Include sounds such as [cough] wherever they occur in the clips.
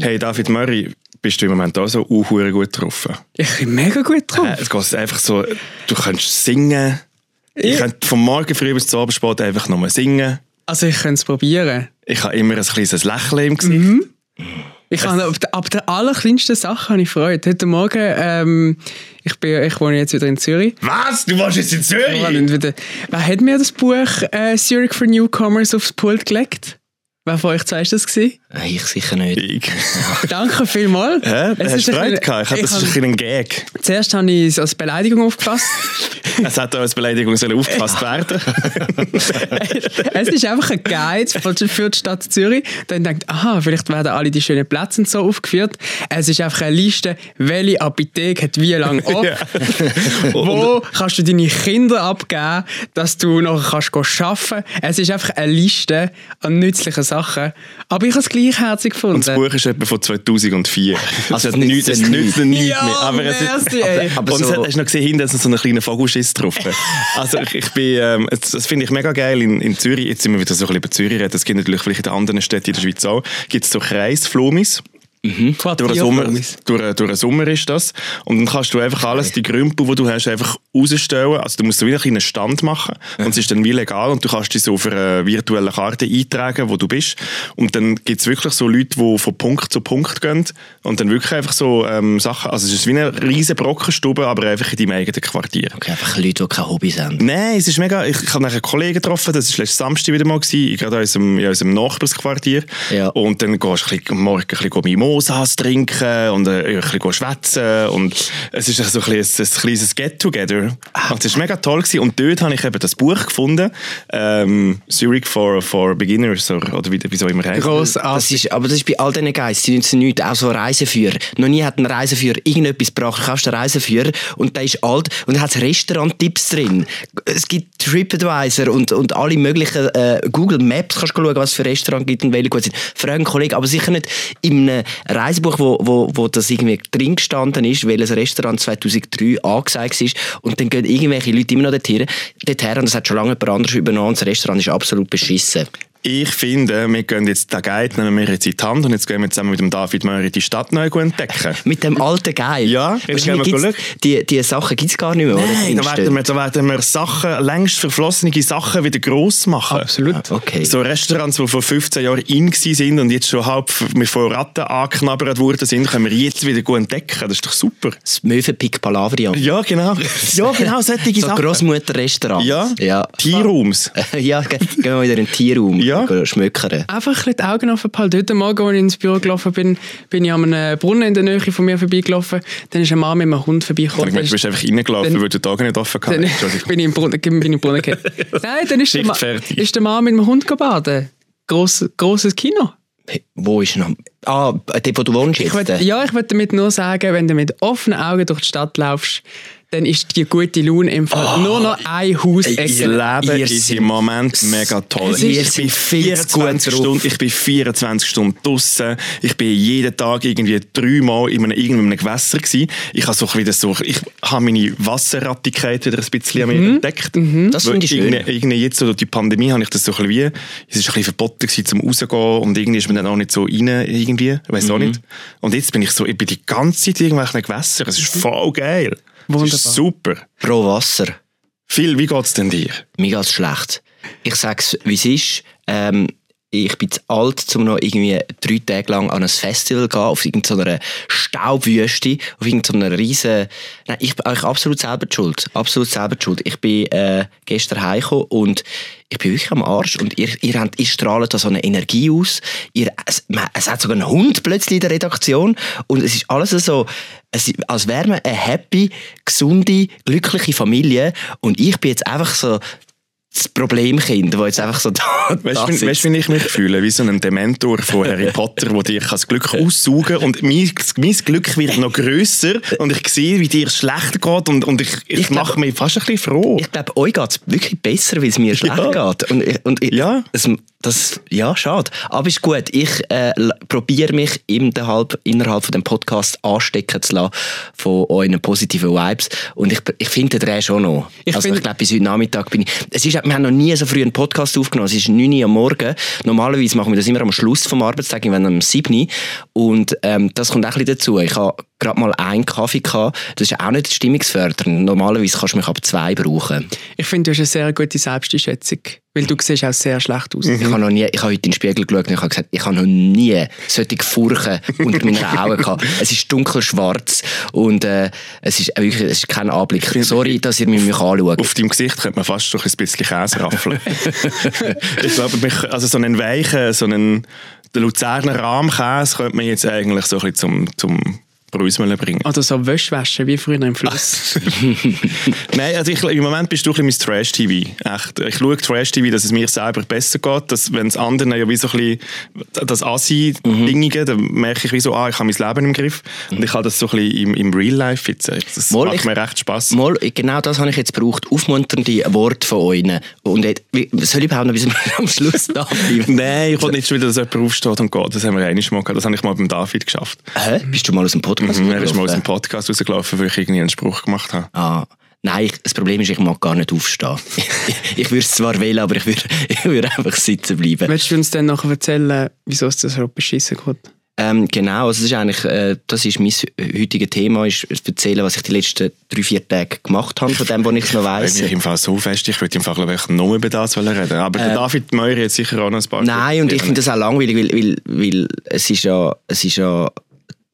Hey, David Murray, bist du im Moment auch so unhure gut drauf? Ich bin mega gut drauf. Äh, es geht einfach so, du kannst singen. Ich Ja. könnte vom Morgen früh bis zum Abend spät einfach nur singen. Also ich könnte es probieren. Ich habe immer ein kleines Lächeln im Gesicht. Mhm. Ich habe ab, der- ab der allerkleinsten Sache habe ich Freude. Heute Morgen, ähm, ich, bin, ich wohne jetzt wieder in Zürich. Was? Du warst jetzt in Zürich? Und wieder, wer hat mir das Buch äh, Zurich for Newcomers aufs Pult gelegt? Wer von euch zwei ist das gewesen? Äh, Ich sicher nicht. Ich. [laughs] Danke vielmals. Hä? Es Hast ist du ein Freude gehabt? Ich habe das ist ein bisschen ein Gag. Zuerst habe ich es als Beleidigung aufgefasst. [laughs] Es hätte auch als Beleidigung sollen aufgefasst werden [laughs] es ist einfach ein Guide für- für die Stadt Zürich. Dann denkt, aha, vielleicht werden alle die schönen Plätze und so aufgeführt. Es ist einfach eine Liste, welche Apotheke hat wie lange auf. Wo kannst du deine Kinder abgeben, dass du noch kannst arbeiten Es ist einfach eine Liste an nützlichen Sachen. Aber ich habe es gleichherzig gefunden. Und das Buch ist etwa von 2004. Also es es hat nichts, es nützt nützt nichts Ja, mehr. Aber es ist, ey. aber und es so- hat, hast du noch gesehen, hinten ist so ein kleiner Vogelschiss drauf. [laughs] also ich, ich bin, ähm, das, das finde ich mega geil in, in Zürich. Jetzt sind wir wieder so ein bisschen über Zürich reden. Das gibt natürlich vielleicht in den anderen Städten in der Schweiz auch. Gibt es so Kreisflumis. Durch den, Sommer, durch, durch den Sommer ist das. Und dann kannst du einfach alles, die Grümpel, die du hast, einfach rausstellen. Also du musst so wie einen Stand machen. Und es ist dann wie legal. Und du kannst dich so auf einer virtuellen Karte eintragen, wo du bist. Und dann gibt es wirklich so Leute, die von Punkt zu Punkt gehen. Und dann wirklich einfach so ähm, Sachen. Also es ist wie eine riesen Brockenstube, aber einfach in deinem eigenen Quartier. Okay, einfach Leute, die keine Hobbys haben. Nein, es ist mega. Ich, ich habe einen Kollegen getroffen, das war letzten Samstag wieder mal, gewesen, gerade in unserem, in unserem Nachbarsquartier. Ja. Und dann gehst du ein bisschen, morgen ein bisschen Mimosas trinken und äh, ein bisschen schwätzen. Und es ist so ein, bisschen ein, ein kleines Get-Together. Und es war mega toll. Gewesen. Und dort habe ich eben das Buch gefunden, ähm, Zurich for, for Beginners, oder, oder wie, wie so immer heißt. Das ist, aber das ist bei all diesen Guides, die nützen nichts. Auch so Reiseführer. Noch nie hat ein Reiseführer irgendetwas gebracht. Du kaufst einen Reiseführer und der ist alt und dann hat es Restaurant-Tipps drin. Es gibt TripAdvisor und, und alle möglichen äh, Google Maps kannst du schauen, was für Restaurants gibt und welche gut sind. Frag einen Kollegen, aber sicher nicht in einem Reisebuch, wo, wo, wo das irgendwie drin gestanden ist, welches Restaurant 2003 angesagt ist und dann gehen irgendwelche Leute immer noch dorthin, dorthin und das hat schon lange jemand anderes übernommen und das Restaurant ist absolut beschissen. Ich finde, wir gehen jetzt den Guide, nehmen wir jetzt in die Hand und jetzt gehen wir zusammen mit dem David Möri die Stadt neu entdecken. [laughs] Mit dem alten Guide. Ja, jetzt gehen wir die, die Sachen gibt es gar nicht mehr. oder? Nein, da werden, wir, da werden wir Sachen, längst verflossene Sachen wieder gross machen. Absolut. Okay. So Restaurants, die vor 15 Jahren in sind und jetzt schon halb mit von Ratten angeknabbert worden sind, können wir jetzt wieder gut entdecken. Das ist doch super. Das Möwenpick Palavrian. Ja, genau. Ja, genau, solche [laughs] So Sachen. Grossmutter-Restaurant. Ja, ja. Tierrooms. [laughs] ja, ge- gehen wir wieder in den Tierraum. Ja. Gehen Schmöckern. Einfach ein die Augen offen behalten. Heute Morgen, als ich ins Büro gelaufen bin, bin ich an einem Brunnen in der Nähe von mir vorbeigelaufen. Dann ist ein Mann mit einem Hund Ich vorbeigekommen. meine, du bist einfach reingelaufen, Dann- weil du die Augen nicht offen gehabt Entschuldigung. bin ich im Brunnen, bin ich im Brunnen gefallen. [laughs] Nein, dann ist der, Schicht Ma fertig. ist der Mann mit dem Hund baden. Gross, grosses Kino. Hey, Wo ist noch? Ah, dort, wo du wohnst Ich jetzt. will, ja, ich wollte damit nur sagen, wenn du mit offenen Augen durch die Stadt laufst, dann ist die gute Laune im Fall nur noch ein Haus. Das Leben Ihr ist im Moment mega toll. Ich bin viel zu gut 24 drauf. Stunden, ich bin 24 Stunden draussen. Ich bin jeden Tag irgendwie dreimal in einem, irgendeinem Gewässer gewesen. Ich habe so bisschen so, ich habe meine Wasserrattigkeit wieder ein bisschen an mir entdeckt. Das Weil finde ich schön. irgendwie- Irgendwie jetzt so durch die Pandemie habe ich das so ein bisschen wie, es ist ein bisschen verboten gewesen, zum rausgehen und irgendwie ist man dann auch nicht so rein irgendwie, ich weiß auch nicht. Und jetzt bin ich so, ich bin die ganze Zeit in irgendwelchen Gewässern. Es ist voll geil. Es Wunderbar. ist super. Pro Wasser. Phil, wie geht's denn dir? Mir geht's schlecht. Ich sag's, wie es ist. Ähm, ich bin zu alt, um noch irgendwie drei Tage lang an ein Festival zu gehen, auf irgendeiner Staubwüste, auf irgendeiner riesen... Nein, ich bin eigentlich absolut selber schuld. Absolut selber schuld. Ich bin äh, gestern heimgekommen und ich bin wirklich am Arsch und ihr, ihr, habt, ihr strahlt da so eine Energie aus. Ihr, es, man, es hat sogar einen Hund plötzlich in der Redaktion und es ist alles so, es, als wäre man eine happy, gesunde, glückliche Familie und ich bin jetzt einfach so das Problemkind, das jetzt einfach so [laughs] da, Weißt da wie- weißt du, wie ich mich fühle? Wie so ein Dementor von Harry [laughs] Potter, der dir das Glück aussaugen kann. Und mein, mein Glück wird noch grösser und ich sehe, wie dir es schlecht geht und, und ich, ich, Ich mache mich fast ein bisschen froh. Ich glaube, euch geht es wirklich besser, weil es mir schlecht Ja. geht. Und, und ich, Ja. es, das, ja, schade. Aber ist gut. Ich äh, probiere mich innerhalb, innerhalb von dem Podcast anstecken zu lassen von euren positiven Vibes. Und ich, ich finde den Dreh schon noch. Ich also ich glaube, bis heute Nachmittag bin ich... Es ist, wir haben noch nie so früh einen Podcast aufgenommen. Es ist 9 Uhr am Morgen. Normalerweise machen wir das immer am Schluss vom Arbeitstag, wenn am 7 Uhr. Und ähm, das kommt auch ein bisschen dazu. Ich habe gerade mal einen Kaffee gehabt. Das ist auch nicht stimmungsfördernd. Normalerweise kannst du mich ab zwei brauchen. Ich finde, du hast eine sehr gute Selbsteinschätzung. Weil du siehst auch sehr schlecht aus. Ich habe noch nie, ich habe heute in den Spiegel geschaut und ich habe gesagt, ich habe noch nie solche Furchen [laughs] unter meinen Augen gehabt. Es ist dunkelschwarz und äh, es ist wirklich, es ist kein Anblick. Sorry, dass ihr mich anschaut. Auf deinem Gesicht könnte man fast schon ein bisschen Käse raffeln. [laughs] ich glaube, mich- also so einen weichen, so einen Luzerner Rahmkäse könnte man jetzt eigentlich so ein bisschen zum, zum Brüsmeln bringen. Oder so Wäsche waschen, wie früher im Fluss. [laughs] Nein, also ich, im Moment bist du ein bisschen mein Trash-TV. Echt. Ich schaue Trash-TV, dass es mir selber besser geht. Dass, wenn es anderen ja wie so ein bisschen das Assi-Dingige, dann merke ich wie so, ah, ich habe mein Leben im Griff. Und ich habe das so ein bisschen im, im Real Life jetzt. Das Mal, macht ich- mir recht Spass. Mal, genau das habe ich jetzt gebraucht. Aufmunternde Worte von euch. Und jetzt, wie- soll ich überhaupt noch bis am [laughs] Schluss da bleiben? Nein, ich will nicht schon wieder, dass jemand aufsteht und geht. Das haben wir einmal mal gehabt. Das habe ich mal beim David geschafft. Hä? Bist du mal aus dem Podcast Mhm, er ist mal aus dem Podcast rausgelaufen, weil ich irgendwie einen Spruch gemacht habe. Ah, nein, ich, das Problem ist, ich mag gar nicht aufstehen. [laughs] ich, ich würde es zwar wählen, aber ich würde, [laughs] ich würde einfach sitzen bleiben. Willst du uns dann nachher erzählen, wieso es das so beschissen geht? Ähm, genau, also das ist eigentlich, äh, das ist mein heutiges Thema, ist erzählen, was ich die letzten drei, vier Tage gemacht habe, von dem, was ich noch [laughs] weiss. Ich im Fall so fest, ich würde im Fall glaube ich nur über das wollen reden. Aber der David Meurer hat sicher auch noch ein paar. Äh, Nein, und ich finde das auch langweilig, weil, weil, weil es ist ja, es ist ja,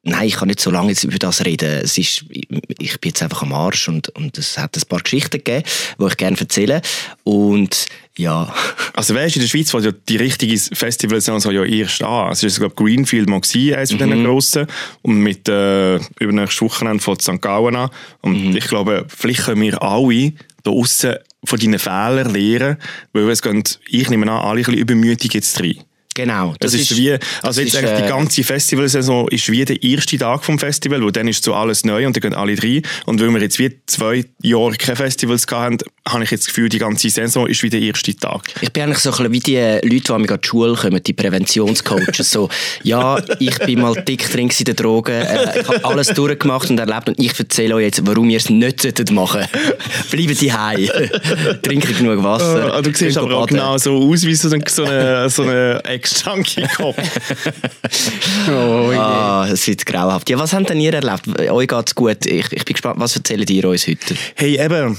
nein, ich kann nicht so lange jetzt über das reden. Es ist, ich bin jetzt einfach am Arsch und, und es hat ein paar Geschichten gegeben, die ich gerne erzähle. Und ja, Also weißt in der Schweiz fängt ja die richtige Festivalsaison so ja erst an. Es ist glaube Greenfield mal gewesen, eines von Mhm. diesen grossen. Und mit äh, übernächstes Wochenende von St. Gallen an. Und Mhm. ich glaube, vielleicht können wir alle da aussen von deinen Fehlern lernen, weil es gehen, ich nehme an, alle ein bisschen übermütig jetzt rein. Genau. Das, ist, wie, also jetzt ist, eigentlich die äh, ganze Festivalsaison ist wie der erste Tag vom Festival, wo dann ist so alles neu und dann gehen alle rein. Und weil wir jetzt wie zwei Jahre keine Festivals haben, habe ich jetzt das Gefühl, die ganze Saison ist wie der erste Tag. Ich bin eigentlich so ein bisschen wie die Leute, die an die Schule kommen, die Präventionscoaches. so, ja, ich bin mal dick drin in den Drogen, äh, ich habe alles durchgemacht und erlebt und ich erzähle euch jetzt, warum ihr es nicht solltet machen [laughs] Bleibt die Heim. [laughs] Trinkt genug Wasser. Ah, du siehst aber auch baden. genau so aus wie so ein so eine, so eine Ex-Junkie-Kopf. [laughs] Oh, je. Ah, es wird grauenhaft. Ja, was habt denn ihr erlebt? Euch geht's gut. Ich, ich bin gespannt, was erzählt ihr uns heute? hey, eben,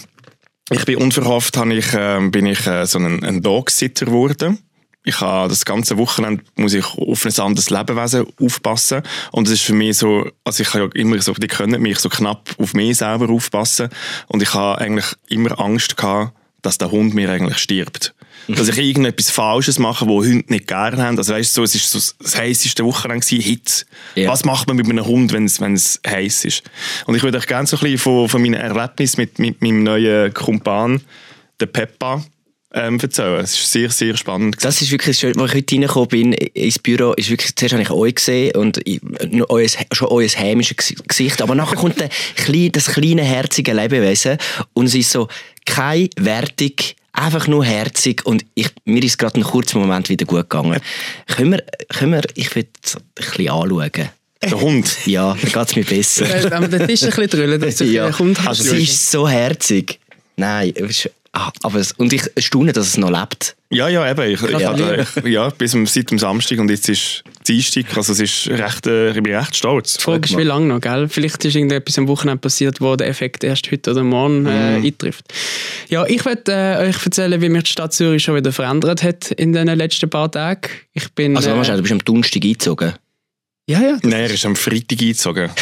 ich bin unverhofft, ich, ähm, bin ich äh, so ein, ein Dogsitter geworden. Ich habe das ganze Wochenende muss ich auf ein anderes Lebewesen aufpassen. Und es ist für mich so, also ich habe ja immer so, die können mich so knapp auf mich selber aufpassen. Und ich habe eigentlich immer Angst gehabt, dass der Hund mir eigentlich stirbt. Dass ich irgendetwas Falsches mache, wo Hunde nicht gerne haben. Also weißt du, so, es ist so das heisseste Wochenende gewesen, Hitze. Ja. Was macht man mit einem Hund, wenn es, wenn es heiß ist? Und ich würde euch gerne so ein bisschen von, von meinen Erlebnissen mit, mit meinem neuen Kumpan, der Peppa, ähm, erzählen. Es ist sehr, sehr spannend. Das ist wirklich schön, als ich heute reingekommen bin ins Büro, ist wirklich, zuerst habe ich euch gesehen und euer, schon euer hämisches Gesi- Gesicht, aber nachher kommt der, [laughs] das kleine, herzige Lebewesen und es ist so, keine Wertung, einfach nur herzig und ich, mir ist gerade einen kurzen Moment wieder gut gegangen. Können wir, können wir ich will es ein bisschen anschauen. Der Hund. Ja, dann geht es mir besser. Äh, Aber der Tisch ein bisschen drüllen, dass du ja. ja. kommt. also, sie ist so herzig. Nein, ah, aber es- und ich staune, dass es noch lebt. Ja, ja, eben. Ich, ja, ich, ja, bis am- seit dem Samstag und jetzt ist Dienstag. Also es ist recht, äh, ich bin recht stolz. Die Frage ist, wie lange noch, gell? Vielleicht ist irgendetwas am Wochenende passiert, wo der Effekt erst heute oder morgen äh, Mhm. eintrifft. Ja, ich werde äh, euch erzählen, wie mich die Stadt Zürich schon wieder verändert hat in den letzten paar Tagen. Ich bin... Also, äh, äh, du bist am Donnerstag eingezogen. Ja, ja. Nein, er ist am Freitag eingezogen. [laughs]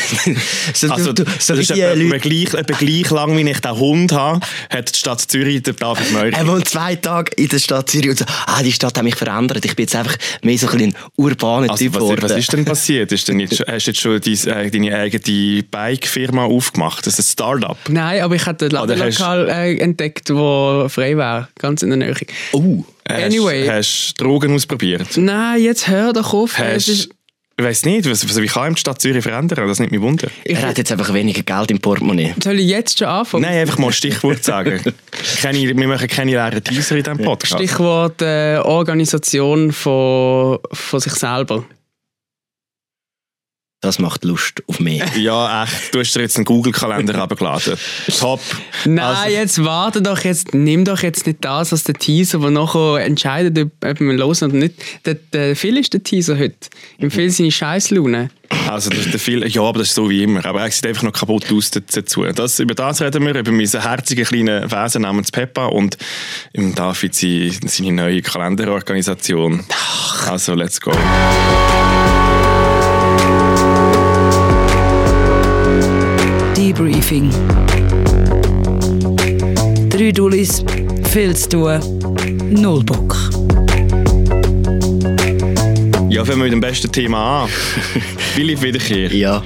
So, Also, du, das so ist wie die etwa, gleich, etwa gleich lang, wie ich den Hund habe, hat die Stadt Zürich den David Meurer. Er wohnt zwei Tage in der Stadt Zürich und so, ah, die Stadt hat mich verändert. Ich bin jetzt einfach mehr so ein, bisschen ein urbaner Also, Typ was, geworden. was ist denn passiert? Ist denn jetzt, hast du jetzt schon dein, äh, deine eigene Bike-Firma aufgemacht? Das ist ein Start-up. Nein, aber ich hatte ein Oder hast- Ladenlokal äh, entdeckt, wo frei war, ganz in der Nähe. Oh, Hast- Anyway. Hast du Drogen ausprobiert? Nein, jetzt hör doch auf. Es Hast ist, Ich weiß nicht, was, was, wie kann ihm die Stadt Zürich verändern? Das nimmt mich wunder. Er hat jetzt einfach weniger Geld im Portemonnaie. Soll ich jetzt schon anfangen? Nein, einfach mal ein Stichwort sagen. [laughs] keine, wir machen keine leeren Teaser in diesem Podcast. Stichwort äh, Organisation von, von sich selber. Das macht Lust auf mehr. [laughs] Ja, echt. Du hast dir jetzt einen Google-Kalender abgeladen. [laughs] Top. Nein, Also- jetzt warte doch jetzt, nimm doch jetzt nicht das als der Teaser, der nachher entscheidet, ob, wir los oder nicht. Der, der Phil ist der Teaser heute. Im Phil seine Scheißlaune. Also das ist der viel, ja, aber das ist so wie immer. Aber er sieht einfach noch kaputt aus dazu. Das, über das reden wir, über meinen herzigen kleinen Wesen namens Peppa und im David seine, seine neue Kalenderorganisation. Also, let's go. Debriefing. Drei Dullis, viel zu tun, null Bock. Ja, fangen wir mit dem besten Thema an. [laughs] Philipp Wiederkehr. Ja.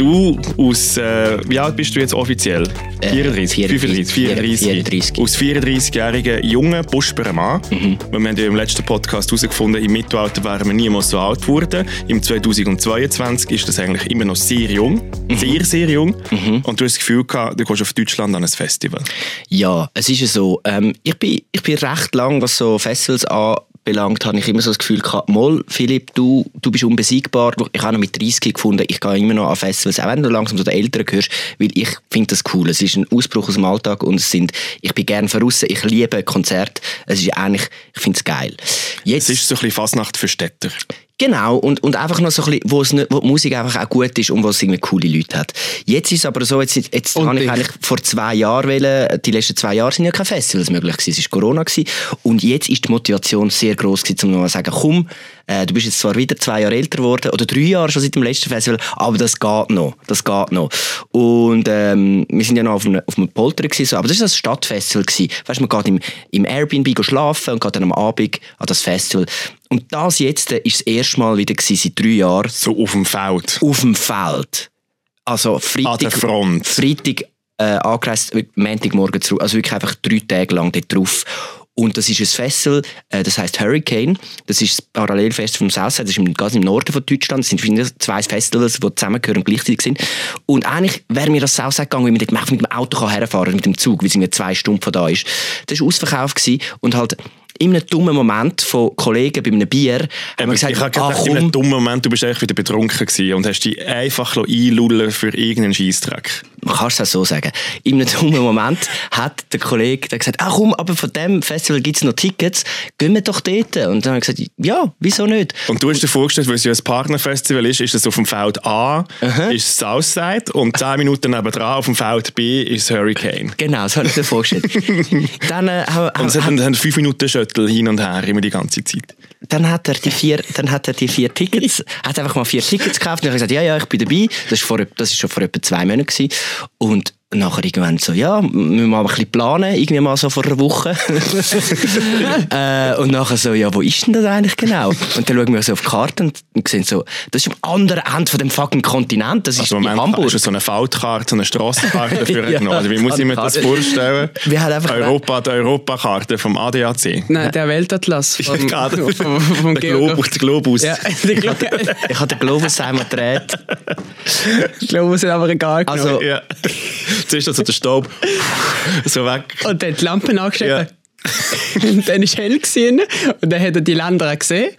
Du aus, äh, wie alt bist du jetzt offiziell? Äh, 34, 35, 34. 34. Aus 34-jährigen jungen, buschbaren Mann. Mhm. Wir haben ja im letzten Podcast herausgefunden, im Mittelalter wären wir niemals so alt geworden. Im 2022 ist das eigentlich immer noch sehr jung. Mhm. Sehr, sehr jung. Und du hast das Gefühl gehabt, du gehst auf Deutschland an ein Festival. Ja, es ist ja so. Ähm, ich, bin, ich bin recht lang, was so Festivals anbelangt, habe ich immer so das Gefühl gehabt, Moll, Philipp, du, du bist unbesiegbar. Ich habe noch mit 30 gefunden, ich gehe immer noch an Festivals, auch wenn du langsam zu den Älteren gehörst, weil ich finde das cool. Es ist ein Ausbruch aus dem Alltag und es sind, ich bin gerne voraus, ich liebe Konzerte. Es ist eigentlich, ich finde es geil. Jetzt, Es ist so ein bisschen Fasnacht für Städter. Genau, und, und einfach noch so ein bisschen, wo, es wo die Musik einfach auch gut ist und wo es irgendwie coole Leute hat. Jetzt ist es aber so, jetzt, jetzt Und habe ich eigentlich vor zwei Jahren wählen, die letzten zwei Jahre sind ja keine Festivals möglich gewesen, es war Corona gewesen. Und jetzt ist die Motivation sehr groß gewesen, um noch mal zu sagen, komm, äh, du bist jetzt zwar wieder zwei Jahre älter geworden, oder drei Jahre schon seit dem letzten Festival, aber das geht noch, das geht noch. Und ähm, wir sind ja noch auf einem, auf einem Polter gewesen, so, aber das war das Stadtfestival gewesen. Weißt, man geht im, im Airbnb schlafen und geht dann am Abend an das Festival. Und das jetzt äh, ist das erste Mal wieder gewesen, seit drei Jahren So auf dem Feld. auf dem Feld. Also Freitag, An der Front. Freitag äh, angereist, Montagmorgen zurück, also wirklich einfach drei Tage lang dort drauf. Und das ist ein Festival, äh, das heißt Hurricane. Das ist das Parallelfestival vom Southside, das ist im, ganz im Norden von Deutschland. Das sind zwei Festivals, die zusammengehören und gleichzeitig sind. Und eigentlich wäre mir das Southside gegangen, weil man dort mit dem Auto kann herfahren mit dem Zug, weil es irgendwie zwei Stunden von da ist. Das war ausverkauft gewesen und halt in einem dummen Moment von Kollegen bei einem Bier haben wir gesagt, ich habe ah, gedacht, in komm, einem dummen Moment, du bist eigentlich wieder betrunken gewesen und hast dich einfach einlullen für irgendeinen Scheissdreck. Man kann es auch so sagen. In einem dummen Moment hat der Kollege dann gesagt, ah komm, aber von dem Festival gibt es noch Tickets, gehen wir doch dort. Und dann habe ich gesagt, ja, wieso nicht? Und du hast dir vorgestellt, weil es ja ein Partnerfestival ist, ist es auf dem Feld A, ist Southside und 10 Minuten nebenan auf dem Feld B ist Hurricane. Genau, so habe ich mir vorgestellt. [laughs] dann, äh, haben- Und es haben- einen, einen 5 Minuten Shuttle hin und her, immer die ganze Zeit. Dann hat er die vier, dann hat er die vier Tickets, [laughs] hat einfach mal vier Tickets gekauft und ich habe gesagt, ja, ja, ich bin dabei. Das ist, vor, das ist schon vor etwa zwei Monaten gewesen. Und nachher irgendwann so, ja, müssen wir mal ein bisschen planen, irgendwie mal so vor einer Woche. [laughs] äh, und nachher so, ja, wo ist denn das eigentlich genau? Und dann schauen wir so auf die Karte und, und sehen so, das ist am anderen Ende von dem fucking Kontinent, das ist Also in Hamburg. hast du so eine Feldkarte, so eine Strassenkarte [laughs] für Ja, genommen. Also wie muss ich mir das vorstellen? Wir haben einfach- Europa, die Europakarte vom ADAC. Nein, der Weltatlas vom, Gerade. vom, vom der, Globus, der Globus. Ja, der Glo- [laughs] Ich habe den Globus einmal gedreht. es ist aber egal. Also, Ja. Zuerst also der Staub [laughs] so weg. Und dann die Lampen Ja. Und dann war hell gewesen, und dann hat er die Länder gesehen.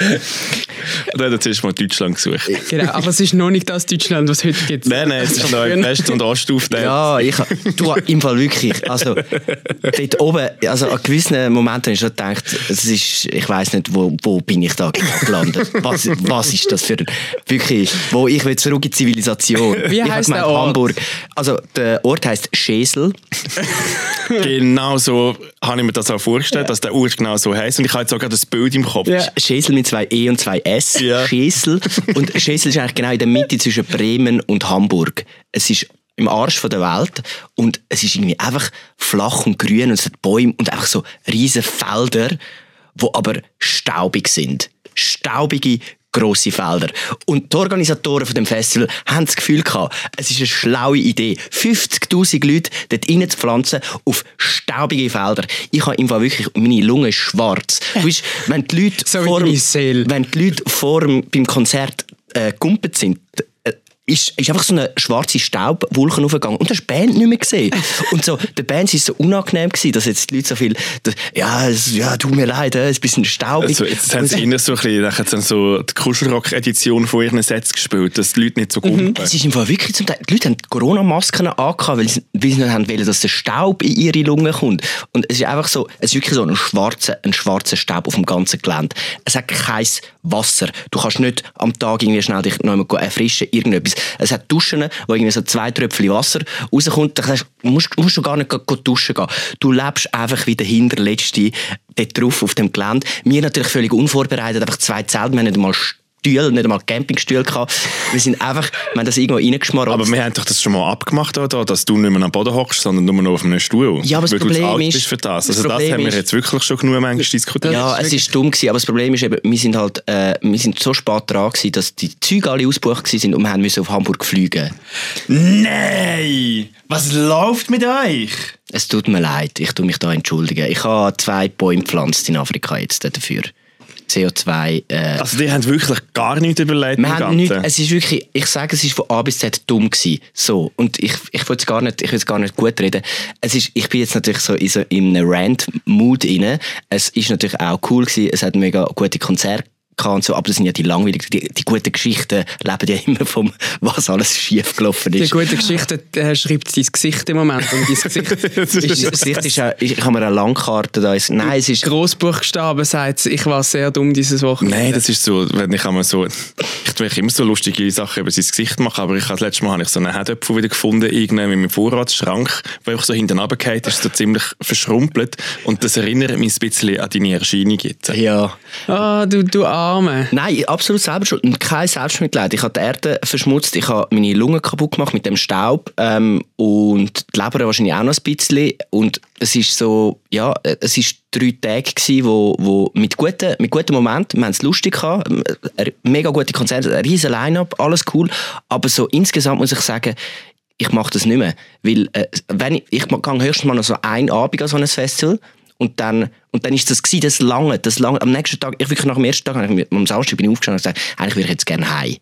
Und dann hat er zuerst mal Deutschland gesucht. Genau, aber es ist noch nicht das Deutschland, was es heute gibt. Nein, nein, es ist noch im West- und Ost aufgeteilt. Ja, ich, du, im Fall wirklich. Also, dort oben, also an gewissen Momenten habe ich schon gedacht, es ist, ich weiss nicht, wo, wo bin ich da gelandet? Was, was ist das für ein, wirklich, wo ich will zurück in die Zivilisation. Wie gemeint, der Ort? Hamburg. Also, der Ort heisst Schesel. Genau so habe ich mir das auch vorgestellt, dass der Ort genau so heisst. Und ich habe jetzt auch gerade das Bild im Kopf. Ja. Schesel mit zwei E und zwei S. Ja. Schesel. Und Schesel ist eigentlich genau in der Mitte zwischen Bremen und Hamburg. Es ist im Arsch von der Welt und es ist irgendwie einfach flach und grün und es hat Bäume und einfach so riesige Felder, wo aber staubig sind. Staubige, grosse Felder. Und die Organisatoren von dem Festival haben das Gefühl gehabt, es ist eine schlaue Idee, 50'000 Leute dort rein zu pflanzen auf staubige Felder. Ich habe im Fall wirklich, meine Lunge ist schwarz. Du [laughs] weißt, wenn die Leute So vor, wenn die Leute vor beim Konzert äh, gumpet sind, ist, ist einfach so eine schwarze Staubwolke aufgegangen und du hast die Band nicht mehr gesehen. [laughs] und so, der Band war so unangenehm, gewesen, dass jetzt die Leute so viel, das, ja, es, ja, tut mir leid, äh, es ist ein bisschen staubig. Also jetzt haben sie immer so ein bisschen, haben dann so die Kuschelrock-Edition von ihren Sets gespielt, dass die Leute nicht so gumpen. Es ist im Fall wirklich zum Teil, die Leute haben Corona-Masken angehabt, weil sie, weil sie nicht haben wollen, dass der Staub in ihre Lungen kommt. Und es ist einfach so, es ist wirklich so ein schwarzer, ein schwarzer Staub auf dem ganzen Gelände. Es hat kein Wasser. Du kannst nicht am Tag irgendwie schnell dich noch einmal erfrischen, irgendetwas. Es hat Duschen, wo irgendwie so zwei Tröpfchen Wasser rauskommt. Da musst, musst du gar nicht duschen gehen. Du lebst einfach wie der Hinterletzte dort drauf auf dem Gelände. Wir natürlich völlig unvorbereitet, einfach zwei Zelte, wir haben nicht einmal Stühle, nicht einmal Campingstühle gehabt. Wir sind einfach, wir haben das irgendwo reingeschmarrt. Aber wir haben doch das schon mal abgemacht, oder? dass du nicht mehr am Boden hockst, sondern nur noch auf einem Stuhl. Ja, aber das du Problem alt ist- für das. das Also das Problem haben wir jetzt wirklich schon genug manchmal diskutiert. Ja, es ist dumm gewesen, aber das Problem ist eben, wir sind halt, äh, wir sind so spät dran gewesen, dass die Züge alle ausgebucht sind und wir haben müssen auf Hamburg fliegen. Nein! Was läuft mit euch? Es tut mir leid, ich tue mich da entschuldigen. Ich habe zwei Bäume gepflanzt in Afrika jetzt dafür. CO2, äh, Also die haben wirklich gar nichts überlegt. wir haben nicht, Ganzen. es ist wirklich, ich sage, es ist von A bis Z dumm gewesen. So. Und ich, ich will es gar nicht, ich gar nicht gut reden. Es ist, ich bin jetzt natürlich so in, so in einem Rant-Mood inne. Es ist natürlich auch cool gewesen. Es hat mega gute Konzerte und so, aber das sind ja die langweiligen, die, die guten Geschichten leben ja immer vom, was alles schief gelaufen Die ist. gute Geschichte äh, schreibt dein Gesicht im Moment. Und dein Gesicht [laughs] Ist, das Gesicht ist auch, ich, ich habe mir eine Landkarte da. Ist, nein, es ist, Großbuchstaben sagt, ich war sehr dumm dieses Wochenende. Nein, das ist so, wenn ich einmal so, ich tue immer so lustige Sachen über sein Gesicht machen, aber ich habe das letzte Mal habe ich so einen Herdöpfel wieder gefunden, irgendwann in meinem Vorratsschrank, wo ich so hinten runtergefallen ist, so ziemlich verschrumpelt und das erinnert mich ein bisschen an deine Erscheinung jetzt. ja. Ah, du, du Arme. Nein, absolut selber schuld. Kein Selbstmitleid. Ich habe die Erde verschmutzt, ich habe meine Lungen kaputt gemacht mit dem Staub ähm, und die Leber wahrscheinlich auch noch ein bisschen. Und es ist so, ja, es ist drei Tage gewesen, wo, wo mit guten, mit guten Momenten, wir haben es lustig gehabt, äh, mega gute Konzerte, ein riesen Line-Up, alles cool. Aber so insgesamt muss ich sagen, ich mache das nicht mehr. Weil, äh, wenn ich, ich gehe höchstens mal noch so ein Abend an so ein Festival und dann, und dann ist das gewesen, das lange, das lange. Am nächsten Tag, ich wirklich nach dem ersten Tag, ich am Samstag bin ich aufgestanden und gesagt, eigentlich würde ich jetzt gerne heim.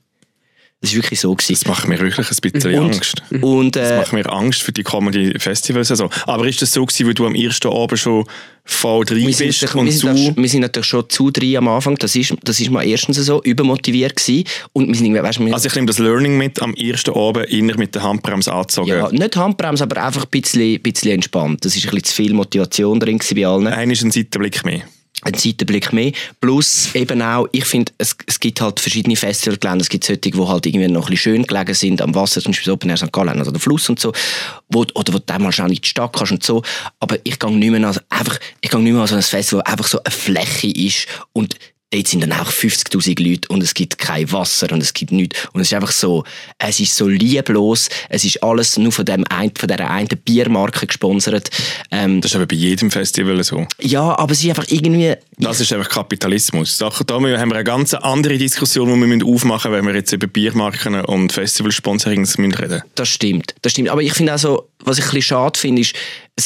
Das ist wirklich so gewesen. Das macht mir wirklich ein bisschen Und- Angst. Und, Das äh, macht mir Angst für die kommende Festivalsaison. Aber ist das so gewesen, weil du am ersten Abend schon voll drin wir sind, bist natürlich- und wir, sind zu... wir sind natürlich schon zu drei am Anfang. Das ist, das ist mal erstens so übermotiviert gewesen. Und wir sind irgendwie, weißt, wir, Also ich nehme das Learning mit, am ersten Abend inner mit der Handbremse angezogen. ja, nicht Handbremse, aber einfach ein bisschen, bisschen entspannt. Das ist ein bisschen zu viel Motivation drin bei allen. Einer ist ein Seitenblick mehr. Ein Seitenblick mehr. Plus eben auch, ich finde, es, es gibt halt verschiedene Festivalgelände. Es gibt solche, die halt irgendwie noch ein bisschen schön gelegen sind, am Wasser, zum Beispiel Open Air St. Gallen, also der Fluss und so, wo, oder wo du mal schnell in die Stadt kannst und so. Aber ich gehe nicht mehr an, ich gehe nicht mehr an so ein Festival, wo einfach so eine Fläche ist und dort sind dann auch 50'000 Leute und es gibt kein Wasser und es gibt nichts. Und es ist einfach so, es ist so lieblos, es ist alles nur von, dem ein, von dieser einen Biermarke gesponsert. Ähm, Das ist aber bei jedem Festival so. ja, aber es ist einfach irgendwie, Das ist einfach Kapitalismus. Da, da haben wir eine ganz andere Diskussion, die wir müssen aufmachen müssen, wenn wir jetzt über Biermarken und Festivalsponsorings müssen reden Das stimmt, das stimmt. Aber ich finde auch so, was ich ein bisschen schade finde, ist,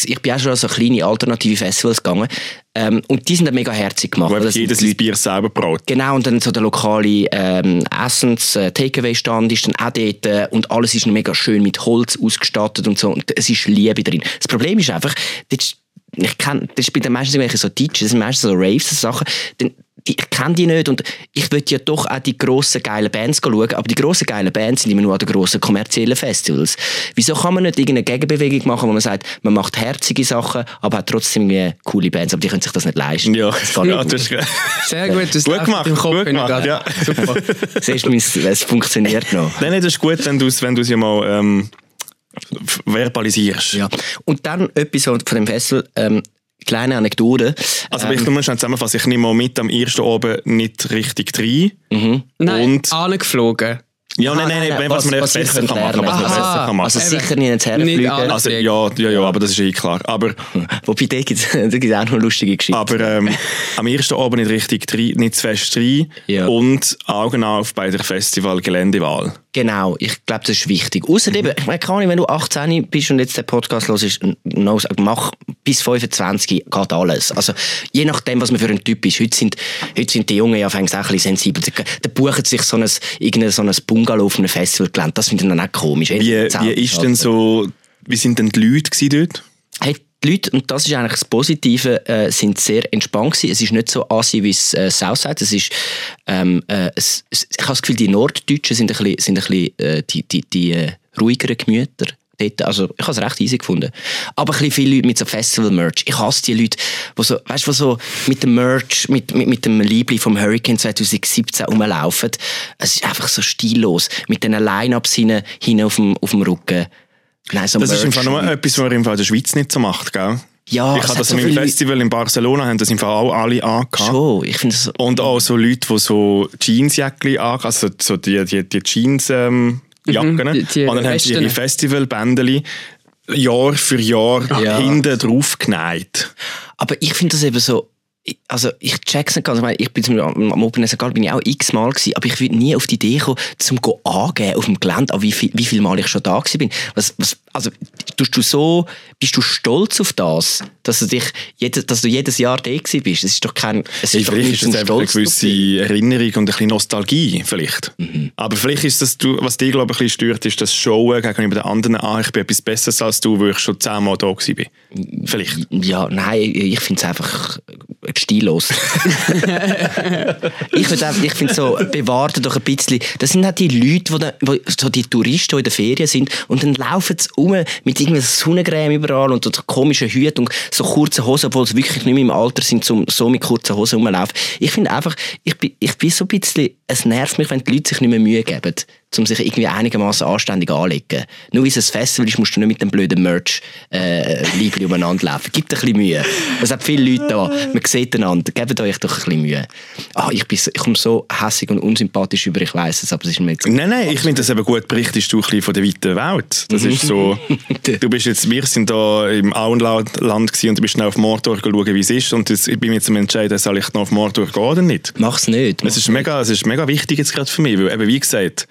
ich bin auch schon an so kleine alternative Festivals gegangen ähm, und die sind dann mega herzig gemacht. Wo Das die sein Leute- Bier selber braut. Genau, und dann so der lokale ähm, Essens-, äh, ist dann auch dort äh, und alles ist mega schön mit Holz ausgestattet und so und es ist Liebe drin. Das Problem ist einfach, das ist, ich kenn, das ist bei den meisten irgendwelche so DJs, das sind meistens so Raves, so Sachen, dann, ich kenne die nicht und ich würde ja doch auch die grossen geilen Bands schauen, aber die grossen geilen Bands sind immer nur an den grossen kommerziellen Festivals. Wieso kann man nicht irgendeine Gegenbewegung machen, wo man sagt, man macht herzige Sachen, aber hat trotzdem irgendwie coole Bands, aber die können sich das nicht leisten. Ja, das ja nicht. das ist Sehr gut, das Gut gemacht, im Kopf gut gemacht, ja. Super. [laughs] Siehst du, es es funktioniert noch. Nein, nein, das ist gut, wenn du es wenn du's ja mal ähm, verbalisierst. Ja. Und dann etwas von dem Festival, ähm, kleine Anekdote. Also ähm, ich nur schnell zusammenfassen, ich nehme mit am ersten Abend nicht richtig rein. Nein, Und- angeflogen. Ja, nein, nein, nein, was, man ich besser kann machen, was man lernen. besser kann machen. Also sicher nicht ins Herrenfliegen. Also, ja, ja, ja, aber das ist eh klar. Aber, [laughs] Wobei, da gibt es [laughs] auch noch lustige Geschichten. aber ähm, [laughs] am ersten Abend nicht richtig rein, nicht zu fest rein Ja. und Augen auf bei der Festival-Geländewahl. Genau, ich glaube, das ist wichtig. Außerdem, ich meine, Ahnung, wenn du 18 bist und jetzt den Podcast hörst, no, mach bis 25 geht alles. Also, je nachdem, was man für ein Typ ist. Heute sind, heute sind die Jungen ja auch ein bisschen sensibel. Da buchen sich so ein, irgendein so ein Bungalow auf einem Festivalgelände. Das finde ich dann auch komisch. Wie, wie ist denn so, wie sind denn die Leute dort? Hey, die Leute, und das ist eigentlich das Positive, äh, sind sehr entspannt gewesen. Es ist nicht so assi wie das äh, Southside. Es ist, ähm, äh, es, es, ich habe das Gefühl, die Norddeutschen sind ein bisschen, sind ein bisschen äh, die, die, die äh, ruhigeren Gemüter. Dort, also ich habe es recht easy gefunden. Aber ein bisschen viele Leute mit so Festival-Merch. Ich hasse die Leute, die so, weißt du, so mit dem Merch, mit, mit, mit dem Liebling vom Hurricane 2017 rumlaufen. Es ist einfach so stillos. Mit diesen Line-Ups hinten auf, dem, auf dem Rücken. Nein, so Das ist im Merch. Fall nur etwas, was man im Fall in der Schweiz nicht so macht, gell? Ja, ich habe das so im Festival in Barcelona, haben das im Fall auch alle angehabt. Schon, ich finde das so... Und auch so Leute, die so Jeansjäckchen anhaben, also so die, die, die Jeans ähm, Jacken. die- die und dann haben sie ihre Westen. Festivalbändeli Jahr für Jahr Ja. hinten drauf genäht. Aber ich finde das eben so, also ich check's nicht ganz, ich, meine, ich bin zum, am Open Air bin ich auch x-mal gewesen, aber ich würde nie auf die Idee kommen, zum go angeben auf dem Gelände, an wie viel, wie viel Mal ich schon da gewesen bin. Was, was, also, tust du so, bist du stolz auf das, dass du dich, jede, dass du jedes Jahr da gewesen bist? Es ist doch kein, es Hey, ist doch vielleicht ist das einfach eine gewisse Erinnerung und ein bisschen Nostalgie, vielleicht. Mhm. Aber vielleicht ist das, was dich, glaube ich, ein bisschen stört, ist das Showen gegenüber den anderen, ah, ich bin etwas Besseres als du, weil ich schon zehnmal da gewesen bin. Vielleicht. Ja, nein, ich finde es einfach stillos. [laughs] ich ich finde so, bewahrte doch ein bisschen. Das sind halt die Leute, die, da, wo, so die Touristen, die in der Ferien sind und dann laufen sie um mit irgendeiner Sonnencreme überall und so komischen Hüten und so kurzen Hosen, obwohl sie wirklich nicht mehr im Alter sind, um so mit kurzen Hosen rumlaufen. Ich finde einfach, ich bin, ich bin so ein bisschen, es nervt mich, wenn die Leute sich nicht mehr Mühe geben, um sich irgendwie einigermaßen anständig anzulegen. Nur weil es ein Festival ist, musst du nicht mit dem blöden Merch äh, Liebling [laughs] umeinander laufen. Gib dir ein bisschen Mühe. Es hat viele Leute da. Man sieht einander. Gebt euch doch ein bisschen Mühe. Ah, ich, bin ich komme so hässig und unsympathisch über, ich weiss es, aber es ist mir jetzt... Nein, nein, ich finde das eben gut berichtest du ein bisschen von der weiten Welt. Das ist so, [laughs] du bist jetzt, wir sind da im Auenland und du bist dann auf Mordor schauen, wie es ist und jetzt, ich bin jetzt am entscheiden, soll ich noch auf Mordor gehen oder nicht. Mach's nicht. Es ist mega, es ist mega wichtig jetzt gerade für mich, weil eben wie gesagt,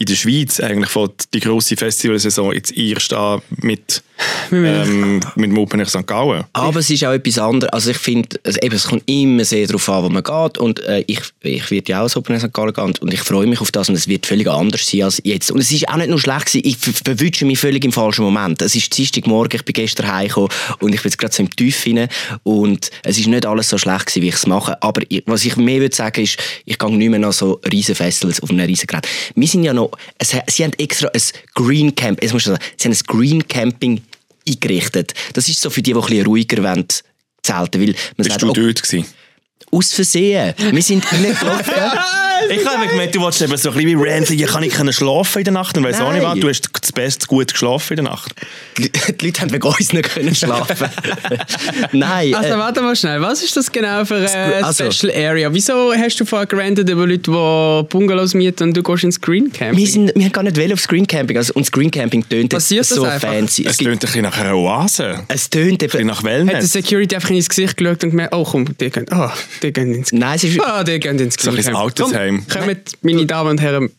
in der Schweiz eigentlich fängt die grosse Festivalsaison jetzt erst an mit, [laughs] ähm, mit dem Open Air St. Gallen. Aber es ist auch etwas anderes. Also ich finde, also eben, es kommt immer sehr darauf an, wo man geht. Und äh, ich, ich werde ja auch so Open Air St. Gallen gehen und ich freue mich auf das und es wird völlig anders sein als jetzt. Und es ist auch nicht nur schlecht gewesen, ich ver- verwünsche mich völlig im falschen Moment. Es ist Dienstagmorgen, ich bin gestern heimgekommen und ich bin jetzt gerade so im Tief rein und es ist nicht alles so schlecht gewesen, wie ich es mache. Aber ich, was ich mehr würde sagen ist, ich gehe nicht mehr nach so riesen Festivals auf einem riesen Gerät. Wir sind ja noch, es, sie haben extra ein Green Camp, jetzt muss sagen, sie haben ein Green Camping eingerichtet. Das ist so für die, die ein bisschen ruhiger wollen, zelten. Weil man Bist sagt, du oh, dort gewesen? Aus Versehen. Wir sind [laughs] reingelaufen. Ich habe gemeint, du wolltest eben so ein bisschen wie ranten, ich kann nicht können schlafen in der Nacht und weiss auch nicht was, du hast das Beste gut geschlafen in der Nacht. die Leute haben wegen uns nicht können schlafen. [laughs] Nein. Also äh, warte mal schnell, was ist das genau für eine Also- Special Area? Wieso hast du vorher gerantet über Leute, die Bungalows mieten und du gehst ins Green Camp? wir, sind, wir haben gar nicht wollen auf Screen Camping. Also, und Screen Camping tönt Passiert das so einfach? fancy. Es Es, klingt ein bisschen nach einer Oase. es tönt Ein bisschen nach Hat der Wellness. Security einfach ins Gesicht geschaut und gemerkt, oh komm, die gehen, oh, die gehen ins Nein, es ist, Ah, die gehen ins So ein. Altersheim. Komm, kommt, meine Damen und Herren,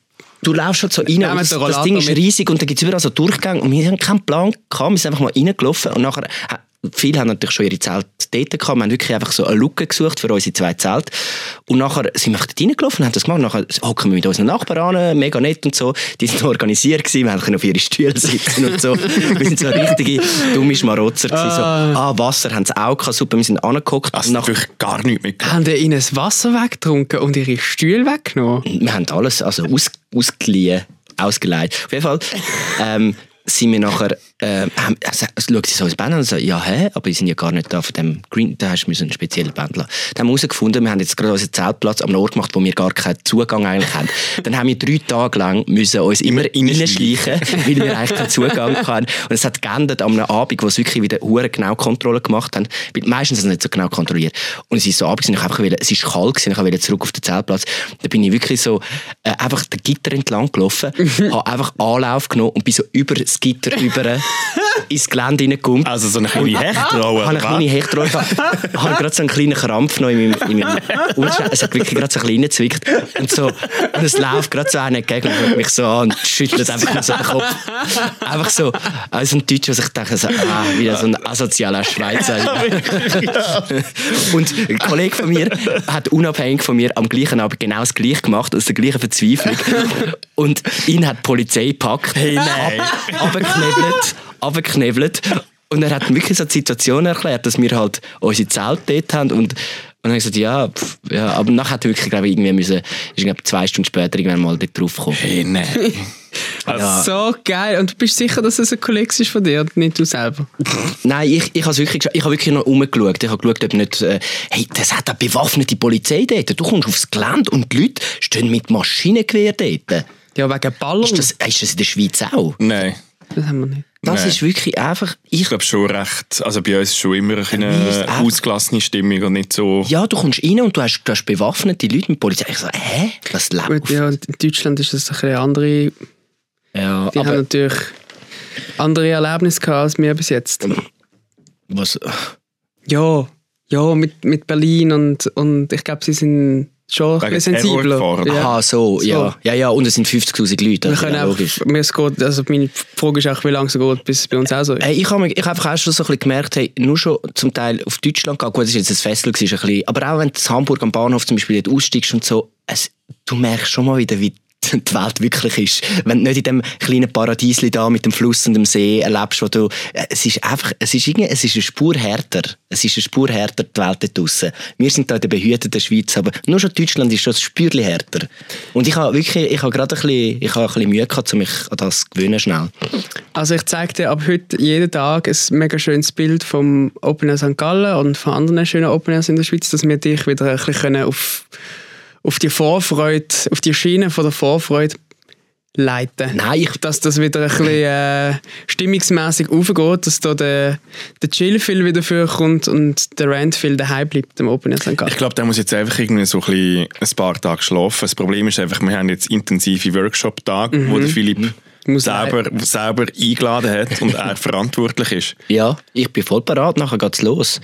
du laufst halt so rein. Das, das Ding ist riesig und da gibt es überall so Durchgänge. Und wir haben keinen Plan gehabt. Wir sind einfach mal reingelaufen. Und nachher, äh, viele haben natürlich schon ihre Zelte dort gehabt. Wir haben wirklich einfach so eine Lücke gesucht für unsere zwei Zelte. Und nachher sind wir dort reingelaufen und haben das gemacht. Nachher hocken wir mit unseren Nachbarn an, mega nett und so. Die sind [laughs] organisiert gewesen. Wir können auf ihre Stühle sitzen und so. wir sind so richtige dumme Schmarotzer gewesen. So, ah, Wasser haben sie auch gehabt. Super, wir sind angeguckt. Also nachher, natürlich gar nichts mitgenommen. haben die ihnen das Wasser weggetrunken und ihre Stühle weggenommen? wir haben alles also aus, ausgeliehen, ausgeleiht. Auf jeden Fall ähm, sind wir nachher, äh, haben, also, schaut sie so ins Band an und sagt, ja, hä, aber die sind ja gar nicht da von dem Green, da hast du einen speziellen Band lassen. Dann haben wir herausgefunden, wir haben jetzt gerade unseren Zeltplatz am Ort gemacht, wo wir gar keinen Zugang eigentlich haben. Dann haben wir drei Tage lang müssen uns immer reinschleichen, [laughs] weil wir eigentlich keinen Zugang hatten. Und es hat geändert an einem Abend, wo sie wirklich wieder hure genau Kontrolle gemacht haben. Weil Meistens ist es nicht so genau kontrolliert. Und es ist so Abend, und ich einfach wollte, es ist kalt gewesen, ich wollte zurück auf den Zeltplatz. Da bin ich wirklich so, äh, einfach den Gitter entlang gelaufen, [laughs] habe einfach Anlauf genommen und bin so über das Gitter über ins Gelände reingekumpelt. Also so eine kleine Hechtrolle. habe eine kleine Hechtrolle gehabt. habe gerade so einen kleinen Krampf noch in meinem, in meinem. Es hat wirklich gerade so ein bisschen reingezwickt. Und, so, und es läuft gerade so einer entgegen und schaut mich so an und schüttelt einfach nur so den Kopf. Einfach so, als ein Deutscher, was ich denke, so, ah, wieder so ein asozialer Schweizer. und ein Kollege von mir hat unabhängig von mir am gleichen Abend genau das Gleiche gemacht, aus der gleichen Verzweiflung. Und ihn hat die Polizei gepackt, Hey, nein. abgeknebelt, abgeknebelt. Und er hat mir wirklich so die Situation erklärt, dass wir halt unsere Zelte dort haben und und dann habe ich gesagt, ja, pff, ja, aber nachher hat er wirklich, glaube ich, irgendwie müssen, ist, glaube ich, zwei Stunden später irgendwann mal dort drauf gekommen. Hey, nein. [laughs] Ja. So geil. Und du bist sicher, dass es ein Kollege ist von dir und nicht du selber? Nein, ich, ich habe wirklich, ich habe wirklich noch rumgeschaut. Ich habe geschaut, ob nicht, äh, hey, das hat eine bewaffnete Polizei dort. Du kommst aufs Gelände und die Leute stehen mit Maschinengewehr dort. Ja, wegen Ballern. Ist das, ist das in der Schweiz auch? Nein. Das haben wir nicht. Das Nein. ist wirklich einfach, ich Ich glaube schon recht. Also bei uns ist schon immer eine ausgelassene Stimmung und nicht so. Ja, du kommst rein und du hast, du hast bewaffnete Leute mit Polizei. Ich so, hä? Was Gut, läuft? ja, und in Deutschland ist das ein bisschen andere. Ja, Die haben aber natürlich andere Erlebnisse gehabt als wir bis jetzt. was, Ja, ja, mit, mit Berlin und, und ich glaube, sie sind schon ein sensibler. Ja. aha, so, ja. Ja, ja, und es sind 50'000 Leute. Wir Das ist können ja auch, logisch. mir es geht, also meine Frage ist auch, wie lange es geht, bis es bei uns auch so ist. Hey, ich habe ich hab einfach auch schon so ein bisschen gemerkt, hey, nur schon zum Teil auf Deutschland gehen, gut, das ist jetzt ein gewesen, ist ein bisschen, aber auch wenn du in Hamburg am Bahnhof zum Beispiel aussteigst und so, es, du merkst schon mal wieder, wie [laughs] die Welt wirklich ist. Wenn du nicht in dem kleinen Paradiesli da mit dem Fluss und dem See erlebst, wo du, äh, es ist einfach, es ist irgendwie, es ist eine Spur härter. Es ist eine Spur härter, die Welt dort draussen. Wir sind da in der behüteten Schweiz, aber nur schon Deutschland ist schon ein Spürchen härter. Und ich habe wirklich, ich habe gerade ein bisschen, ich habe ein bisschen Mühe gehabt, um mich an das gewöhnen schnell. Also ich zeige dir ab heute jeden Tag ein mega schönes Bild vom Open Air St. Gallen und von anderen schönen Open Airs in der Schweiz, dass wir dich wieder ein bisschen auf, auf die Vorfreude, auf die Schiene von der Vorfreude leiten. Nein, ich, Dass das wieder ein bisschen äh, stimmungsmässig aufgeht, dass da der, der Chill-Feel wieder vorkommt und der Rant-Feel daheim bleibt am Open Air St. Gallen. Ich glaube, der muss jetzt einfach irgendwie so ein, bisschen ein paar Tage schlafen. Das Problem ist einfach, wir haben jetzt intensive Workshop-Tage, wo der Philipp Muss selber, selber eingeladen hat und er [laughs] verantwortlich ist. Ja, ich bin voll parat, nachher geht's los.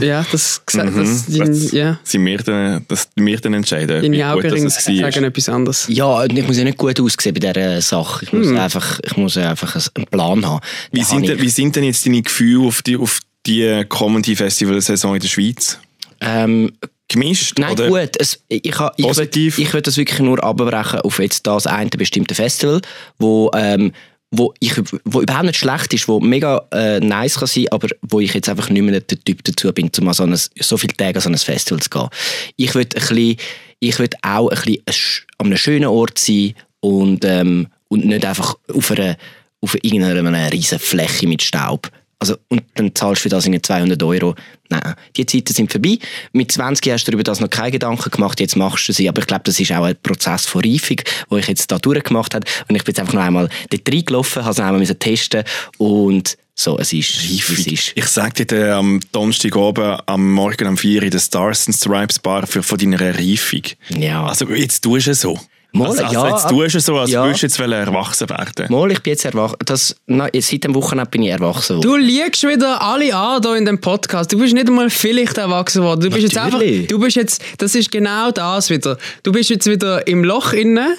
Ja, das, das, Mhm. das, Das ja, sind wir dann, das wir dann entscheiden, es war. sagen etwas anderes. Ja, ich muss ja nicht gut aussehen bei dieser Sache. Ich muss einfach, ich muss einfach einen Plan haben. Wie sind, habe denn, ich. wie sind denn jetzt deine Gefühle auf die, auf die kommende Festivalsaison in der Schweiz? Ähm, Gemischt? Nein, oder? gut. Es, ich ha- ich will, Positiv? ich will das wirklich nur abbrechen auf jetzt das eine bestimmte Festival, wo, ähm, wo, ich, wo überhaupt nicht schlecht ist, wo mega äh, nice kann sein, aber wo ich jetzt einfach nicht mehr der Typ dazu bin, um so, ein, so viele Tage an so ein Festival zu gehen. Ich will, ein bisschen, ich will auch ein bisschen an einem schönen Ort sein und, ähm, und nicht einfach auf einer, auf irgendeiner riesen Fläche mit Staub. Also, und dann zahlst du für das irgendwie 200 Euro. Nein, die Zeiten sind vorbei. Mit 20 hast du über das noch keine Gedanken gemacht, jetzt machst du sie. Aber ich glaube, das ist auch ein Prozess von Reifung, den ich jetzt da durchgemacht habe. Und ich bin jetzt einfach noch einmal dort reingelaufen, habe es noch einmal testen und so, es ist, wie es ist. Ich sag dir am Donnerstag oben, am Morgen um 4 Uhr in der Stars and Stripes Bar für, von deiner Reifung. Ja. Also jetzt tust du es so. Mal, also, also ja, jetzt tust du es so, als ja. würdest du jetzt erwachsen werden. Mal, ich bin jetzt erwachsen. Das, na, seit dem Wochenende bin ich erwachsen worden. Du liegst wieder alle an hier in dem Podcast. Du bist nicht einmal vielleicht erwachsen worden. Du bist jetzt einfach, du bist jetzt, das ist genau das wieder. Du bist jetzt wieder im Loch inne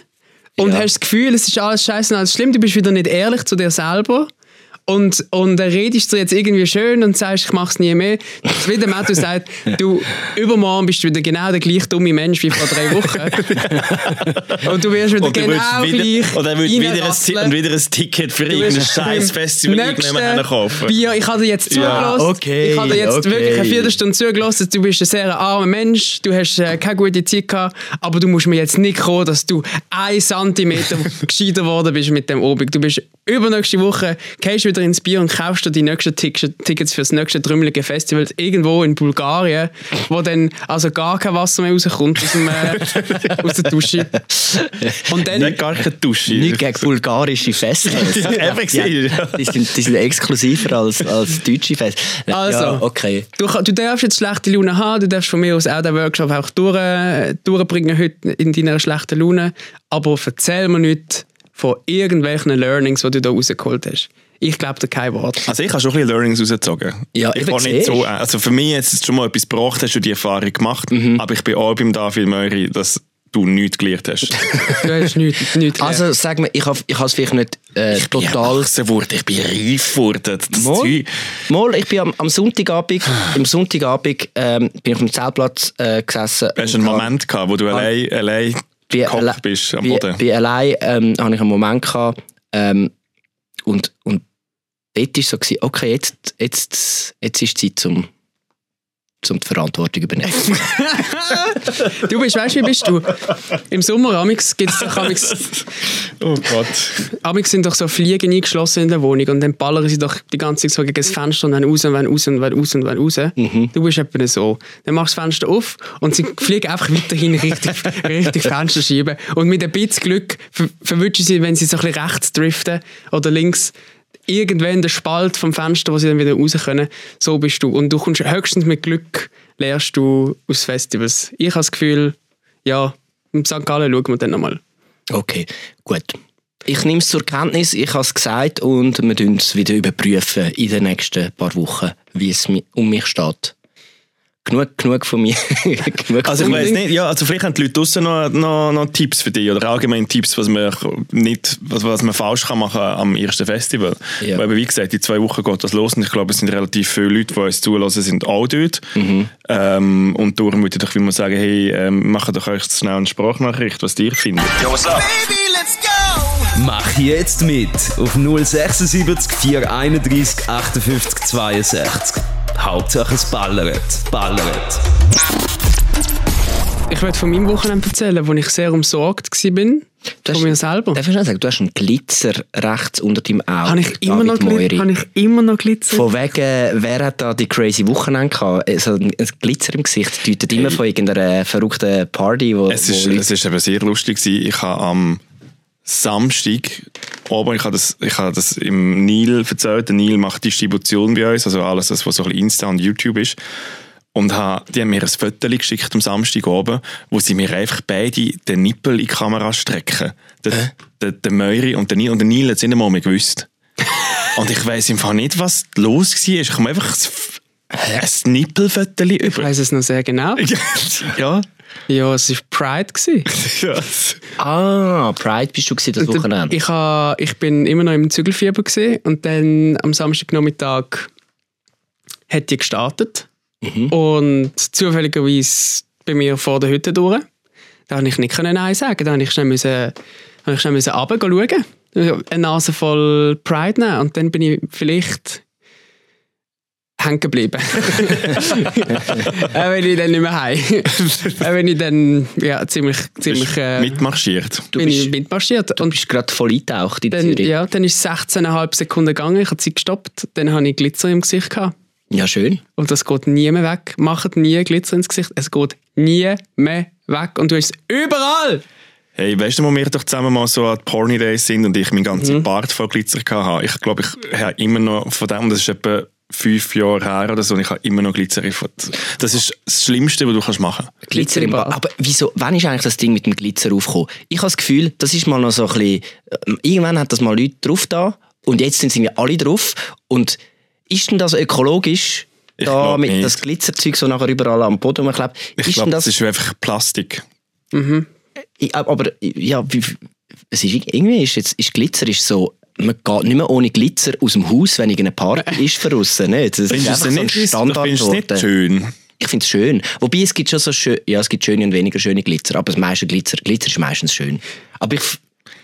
und Ja. hast das Gefühl, es ist alles scheiße und alles schlimm. Du bist wieder nicht ehrlich zu dir selber. Und, und dann redest du jetzt irgendwie schön und sagst, ich mach's nie mehr. Wie der Matthew [laughs] sagt, du, übermorgen bist du wieder genau der gleich dumme Mensch wie vor drei Wochen. [laughs] und du wirst wieder Und du genau wieder, gleich oder würdest wieder, ein, und wieder ein Ticket für irgendein scheiß Festival nächsten irgendjemand kaufen. Bier, ich habe dir jetzt zugelassen. okay, ich habe dir jetzt okay. wirklich eine Viertelstunde zugelassen. Du bist ein sehr armer Mensch, du hast äh, keine gute Zeit gehabt, aber du musst mir jetzt nicht kommen, dass du ein Zentimeter [laughs] gescheiter geworden bist mit dem Obig. Du bist übernächste Woche, gehst wieder ins Bier und kaufst dir die nächsten Tick- Tickets für das nächste trümmelige Festival irgendwo in Bulgarien, wo dann also gar kein Wasser mehr rauskommt aus, dem, äh, aus der Dusche. Und dann... Nicht gar keine Dusche. Nicht gegen bulgarische Festivals. [laughs] Ja, eben die, sind, die sind exklusiver als, als deutsche Festivals. Also, ja, okay. Du, du darfst jetzt schlechte Laune haben, du darfst von mir aus auch den Workshop auch durch, durchbringen heute in deiner schlechten Laune, aber erzähl mir nicht von irgendwelchen Learnings, die du da rausgeholt hast. Ich glaube da kein Wort. Also ich habe schon ein bisschen Learnings rausgezogen. Ja, ich war nicht so, also für mich jetzt schon mal etwas gebracht, hast du die Erfahrung gemacht, Mhm. aber ich bin auch beim David Möri, dass du nichts gelernt hast. [laughs] Du hast nichts, nichts Also sag mir, ich habe ich es vielleicht nicht äh, total... Ich bin geworden, ich bin reif geworden. Das Mal, mal, ich bin am, am Sonntagabend, im Sonntagabend ähm, bin ich auf dem Zeltplatz äh, gesessen. Hast du einen Moment gehabt, wo du allein, allein wie alle- bist am Boden? Wie allein ähm, habe ich einen Moment gehabt ähm, und, und dort war so, okay, jetzt, jetzt, jetzt ist Zeit, zum, zum die Verantwortung zu übernehmen. [laughs] Du bist, weißt du, wie bist du? Im Sommer, amix, gibt's doch, amix, [laughs] oh Gott. amix sind doch so Fliegen eingeschlossen in der Wohnung und dann ballern sie doch die ganze Zeit so gegen das Fenster und wenn raus und wenn raus und wenn raus und wenn raus. Du bist etwa so. Dann machst du das Fenster auf und sie fliegen einfach weiterhin richtig, richtig Fenster schieben. Und mit ein bisschen Glück ver verwünschen sie, wenn sie so ein bisschen rechts driften oder links, irgendwann der Spalt vom Fenster, wo sie dann wieder raus können. So bist du. Und du kommst höchstens mit Glück, lernst du aus Festivals. Ich habe das Gefühl, ja, im St. Gallen schauen wir dann nochmal. Okay, gut. Ich nehme es zur Kenntnis, ich habe es gesagt und wir tun es wieder überprüfen in den nächsten paar Wochen, wie es um mich steht. Genug, genug von mir. [laughs] genug Also ich weiß nicht, ja, also vielleicht haben die Leute draussen noch, noch, noch Tipps für dich oder allgemein Tipps, was man nicht, was, was man falsch kann machen am ersten Festival. Ja. Weil wie gesagt, in zwei Wochen geht das los und ich glaube, es sind relativ viele Leute, die uns zulassen, sind auch dort. Mhm. Ähm, und darum würde ich mal sagen, hey, ähm, macht doch euch schnell eine Sprachnachricht, was ihr findet. Mach jetzt mit auf 076 431 58 62. Hauptsache es ballert. Ballert. Ich werde von meinem Wochenende erzählen, wo ich sehr umsorgt war. Du Von hast- mir selber. Darf ich schnell sagen, du hast einen Glitzer rechts unter deinem Auge. Habe ich, immer noch David Gli- Moiri. habe ich immer noch Glitzer? Von wegen, wer hat da die crazy Wochenende gehabt? Also ein ein Glitzer im Gesicht deutet immer von irgendeiner verrückten Party, wo, Es ist, wo Leute- es ist eben sehr lustig gewesen. Ich habe am Samstag oben, ich habe das, ich habe das im Nil erzählt. Der Nil macht Distribution bei uns, also alles, was so ein bisschen Insta und YouTube ist. Und ha, die haben mir ein Foto geschickt am Samstag oben, wo sie mir einfach beide den Nippel in die Kamera strecken. Der, der, der Möri und der Nil. Und der Nil hat es nicht einmal mehr gewusst. [laughs] und ich weiss im Fall nicht, was los war. Ich habe einfach ein, Nippelfoto Ich über. weiss es noch sehr genau. [laughs] ja. Ja, es war Pride. Gewesen. [laughs] ja. Ah, Pride bist du gewesen, das Wochenende. Ich, ha, ich bin immer noch im Zügelfieber gewesen, und dann am Samstagnachmittag hat die gestartet. Und zufälligerweise bei mir vor der Hütte durch. Da konnte ich nicht können Nein sagen. Da musste ich schnell, müssen, habe ich schnell müssen runter schauen. Eine Nase voll Pride nehmen. Und dann bin ich vielleicht hängen geblieben. Auch wenn ich dann nicht mehr heim. [laughs] Auch wenn ich dann ja, ziemlich, ziemlich äh, Mitmarschiert. Du bin bist- ich mitmarschiert. Du Und bist gerade voll eingetaucht in dann, Zürich. ja, dann ist es 16,5 Sekunden gegangen, ich habe Zeit gestoppt, dann habe ich Glitzer im Gesicht gehabt. ja, schön. Und das geht nie mehr weg. Macht nie Glitzer ins Gesicht, es geht nie mehr weg. Und du hast es überall! Hey, weißt du, wo wir doch zusammen mal so an Porny Days sind und ich meinen ganzen Mhm. Bart voll Glitzer hatte? Ich glaube, ich habe immer noch von dem, das ist etwa fünf Jahre her oder so, und ich habe immer noch Glitzer. in- Das ist das Schlimmste, was du kannst machen kannst. Bart. Aber wieso, wann ist eigentlich das Ding mit dem Glitzer aufgekommen? Ich habe das Gefühl, das ist mal noch so ein bisschen, äh, irgendwann hat das mal Leute drauf da und jetzt sind sie alle drauf. Und ist denn das ökologisch? Ich da mit nicht. das Glitzerzeug so nachher überall am Boden rumklebt. Ich glaube, das das, ist einfach Plastik. Ich- aber ja, wie, es ist irgendwie ist jetzt ist Glitzer ist so man geht nicht mehr ohne Glitzer aus dem Haus, wenn irgendeine Party [laughs] ist für aussen. Nicht? Das ist einfach so ein Standard es geworden. schön? Ich finde es schön. Wobei es gibt schon so schön, ja, es gibt schöne und weniger schöne Glitzer, aber das meiste Glitzer, Glitzer ist meistens schön. Aber ich,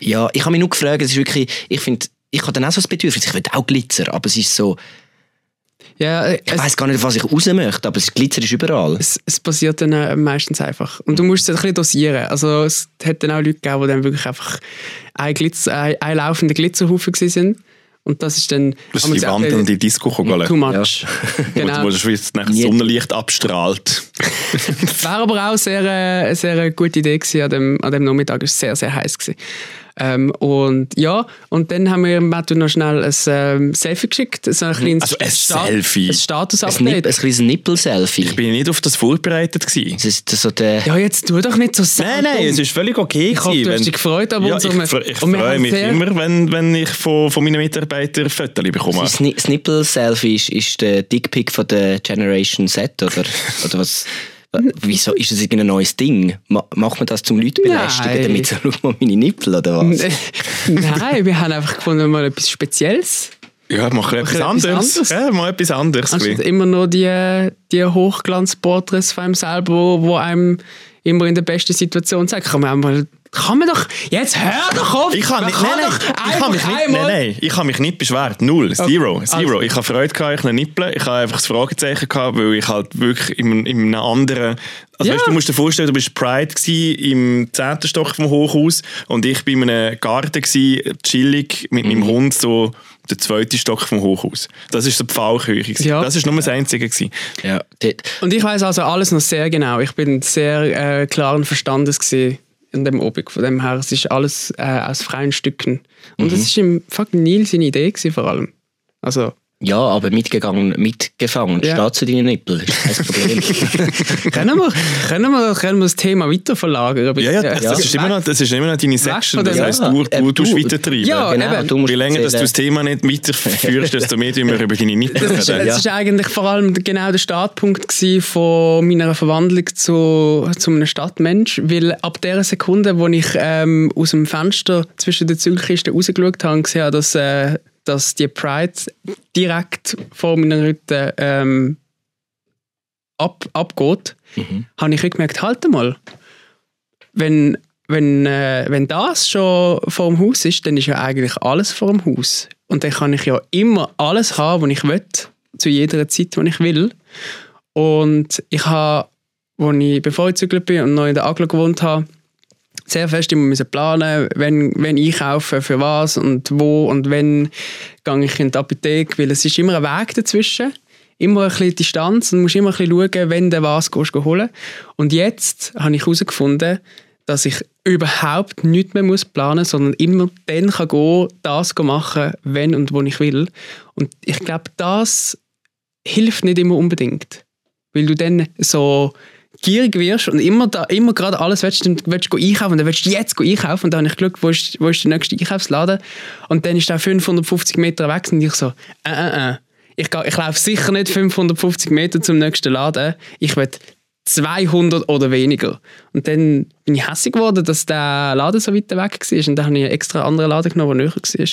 ja, ich habe mich nur gefragt, es ist wirklich, ich finde, ich habe dann auch so das Bedürfnis, ich will auch Glitzer, aber es ist so, Ja, äh, ich es, weiß gar nicht, auf was ich raus möchte, aber das Glitzer ist überall. es, es passiert dann äh, meistens einfach. Und du musst es ein bisschen dosieren. Also es hat dann auch Leute gegeben, die dann wirklich einfach ein, Glitzer, ein, ein laufender Glitzerhaufen gewesen sind. Und das ist dann... Das ist die wandelnde Disco-Kugel. Too much. [laughs] Wo, genau. wo das Sonnenlicht abstrahlt. [laughs] Wäre aber auch sehr, äh, eine sehr gute Idee gewesen an dem, an dem Nachmittag. Es war sehr, sehr heiß. Gewesen. Ähm, und ja, und dann haben wir Matthew noch schnell ein ähm, Selfie geschickt. So ein kleines Also ein Sta- Selfie? Ein Status-Update. ein kleines Nippel-Selfie. Ich bin nicht auf das vorbereitet gewesen. Das ist so der... Ja, jetzt tu doch nicht so Nein, nein, es ist völlig okay. Ich hoffe, du hast dich gefreut an ja, ich, unserem- fre- ich wir freue mich sehr- immer, wenn, wenn ich von, von meinen Mitarbeitern Fotos bekomme. Das Nippel-Selfie ist, ist der Dickpick von der Generation Z, oder, oder was? Wieso ist das irgendein neues Ding? Ma macht man das zum Leute belästigen, Nein. damit so, schau mal meine Nippel, oder was? Nein, wir haben einfach gefunden, mal etwas Spezielles. Ja, mach etwas etwas anderes. anderes. Ja, mal etwas anderes. Anstatt immer nur die, die Hochglanzporträts von einem selber, wo, wo einem immer in der besten Situation sagt, kann man auch mal, kann man doch, jetzt hör doch auf! Ich habe Man nicht, kann nein, nein, ich habe mich nicht, nein, nein, ich habe mich nicht beschwert. Null, zero, Okay, zero. also. Ich habe Freude gehabt, ich habe Nippeln. Ich habe einfach das Fragezeichen gehabt, weil ich halt wirklich in, in einem anderen, also Ja. weißt, du musst dir vorstellen, du bist Pride gsi im 10. Stock vom Hochhaus und ich bin in einem Garten gsi, chillig mit Mhm. meinem Hund so der zweite Stock vom Hochhaus. Das ist so die Pfahlküche. gewesen. Ja. Das ist nur das Einzige gewesen. Ja, Und ich weiß also alles noch sehr genau. Ich bin sehr äh, klaren Verstandes gewesen in dem Obig. Von dem her, es ist alles äh, aus freien Stücken. Und es ist im fucking Neil seine Idee gewesen, vor allem. Also, ja, aber mitgegangen, mitgefangen. Ja. Steht zu deinen Nippel, ist kein [laughs] Problem. können wir, können wir, können wir das Thema weiter verlagern? Ja, ja, das, das, ist immer noch, das ist immer noch deine Section. Das heisst, Ja, du, du, du tust du- weitertreiben. Ja, genau, du musst Je länger dass du das Thema nicht weiterführst, [laughs] desto mehr tun wir über deine Nippel Das ist, reden. das ist eigentlich vor allem genau der Startpunkt von meiner Verwandlung zu, zu einem Stadtmensch, weil ab der Sekunde, wo ich ähm, aus dem Fenster zwischen den Zügelkisten rausgeschaut habe und gesehen habe, dass, äh, dass die Pride direkt vor meiner Hütte ähm, ab, abgeht, habe ich gemerkt, halt mal, wenn, wenn, äh, wenn das schon vor dem Haus ist, dann ist ja eigentlich alles vor dem Haus. Und dann kann ich ja immer alles haben, was ich will, zu jeder Zeit, die ich will. Und ich habe, wo ich, bevor ich gezügelt bin und noch in der Aglo gewohnt habe, sehr fest immer müssen planen, wenn, wenn einkaufen, für was und wo und wenn gehe ich in die Apotheke, weil es ist immer ein Weg dazwischen, immer ein bisschen Distanz und musst immer ein bisschen schauen, wenn du was holen. Und jetzt habe ich herausgefunden, dass ich überhaupt nichts mehr planen muss, sondern immer dann kann gehen, das machen, wenn und wo ich will. Und ich glaube, das hilft nicht immer unbedingt. Weil du dann so gierig wirst und immer, da, immer gerade alles willst, dann willst du einkaufen und dann willst du jetzt einkaufen und dann habe ich Glück, wo ist, wo ist der nächste Einkaufsladen und dann ist der 550 Meter weg und ich so, äh, äh, äh. Ich, ich laufe sicher nicht 550 Meter zum nächsten Laden, ich will 200 oder weniger. Und dann bin ich hässlich geworden, dass der Laden so weit weg war und dann habe ich einen extra anderen Laden genommen, der näher war,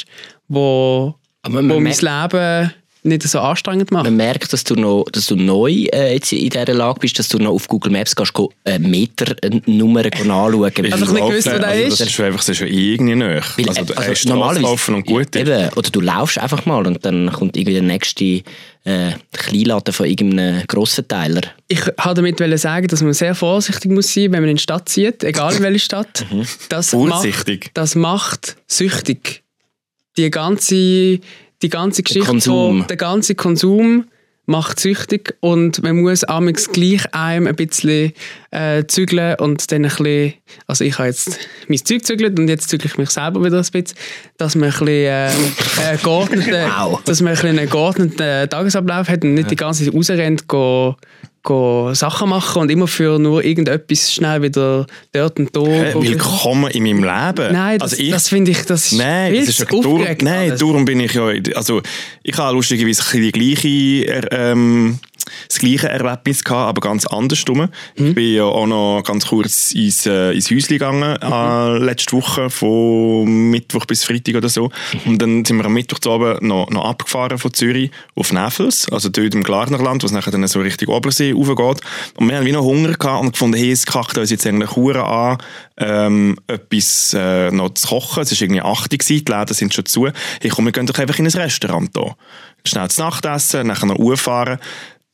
wo, Aber wo mein Leben nicht so anstrengend macht. Man merkt, dass du, noch, dass du neu äh, jetzt in dieser Lage bist, dass du noch auf Google Maps gehst, go, äh, Meternummer anschauen Einfach [laughs] nicht gewusst, wo der also, ist. Das ist einfach das ist irgendwie näher. Weil, Also, äh, du also hast normalerweise- und gut ist. Eben, oder du laufst einfach mal und dann kommt irgendwie der nächste äh, Kleinladen von irgendeinem grossen Teiler. Ich wollte damit sagen, dass man sehr vorsichtig muss sein, wenn man in die Stadt zieht, egal in welche [laughs] Stadt. Das Vorsichtig. Macht, das macht süchtig. Die ganze, die ganze Geschichte, Konsum. Von, der ganze Konsum macht süchtig und man muss amigs gleich einem ein bisschen äh, zügeln und dann ein bisschen, also ich habe jetzt mein Zeug zügelt und jetzt zügle ich mich selber wieder ein bisschen, dass man ein bisschen äh, [laughs] äh, geordneten, Wow. dass man ein bisschen einen geordneten Tagesablauf hat und nicht die ganze Zeit rausrennt, go, go Sachen machen und immer für nur irgendetwas schnell wieder dort und da. Go- Willkommen in meinem Leben. Nein, das, also ich, das finde ich, das ist Nein, das ist ja aufgeregt nein darum bin ich ja, also ich habe lustigerweise die gleiche, ähm, das gleiche Erlebnis gehabt, aber ganz anders rum. Mhm. Ich bin ja auch noch ganz kurz ins, äh, ins Häuschen gegangen, Mhm. äh, letzte Woche, von Mittwoch bis Freitag oder so. Mhm. Und dann sind wir am Mittwoch Abend noch, noch abgefahren von Zürich auf Nefels, also dort im Glarnerland, was nachher dann so Richtung Obersee raufgeht. Und wir haben wie noch Hunger gehabt und gefunden, hey, es kackt uns jetzt eigentlich Huren an, ähm, etwas äh, noch zu kochen. Es war irgendwie 8 Uhr, die Läden sind schon zu. Hey, komm, wir gehen doch einfach in ein Restaurant hier. Schnell zu Nacht essen, nachher noch fahren.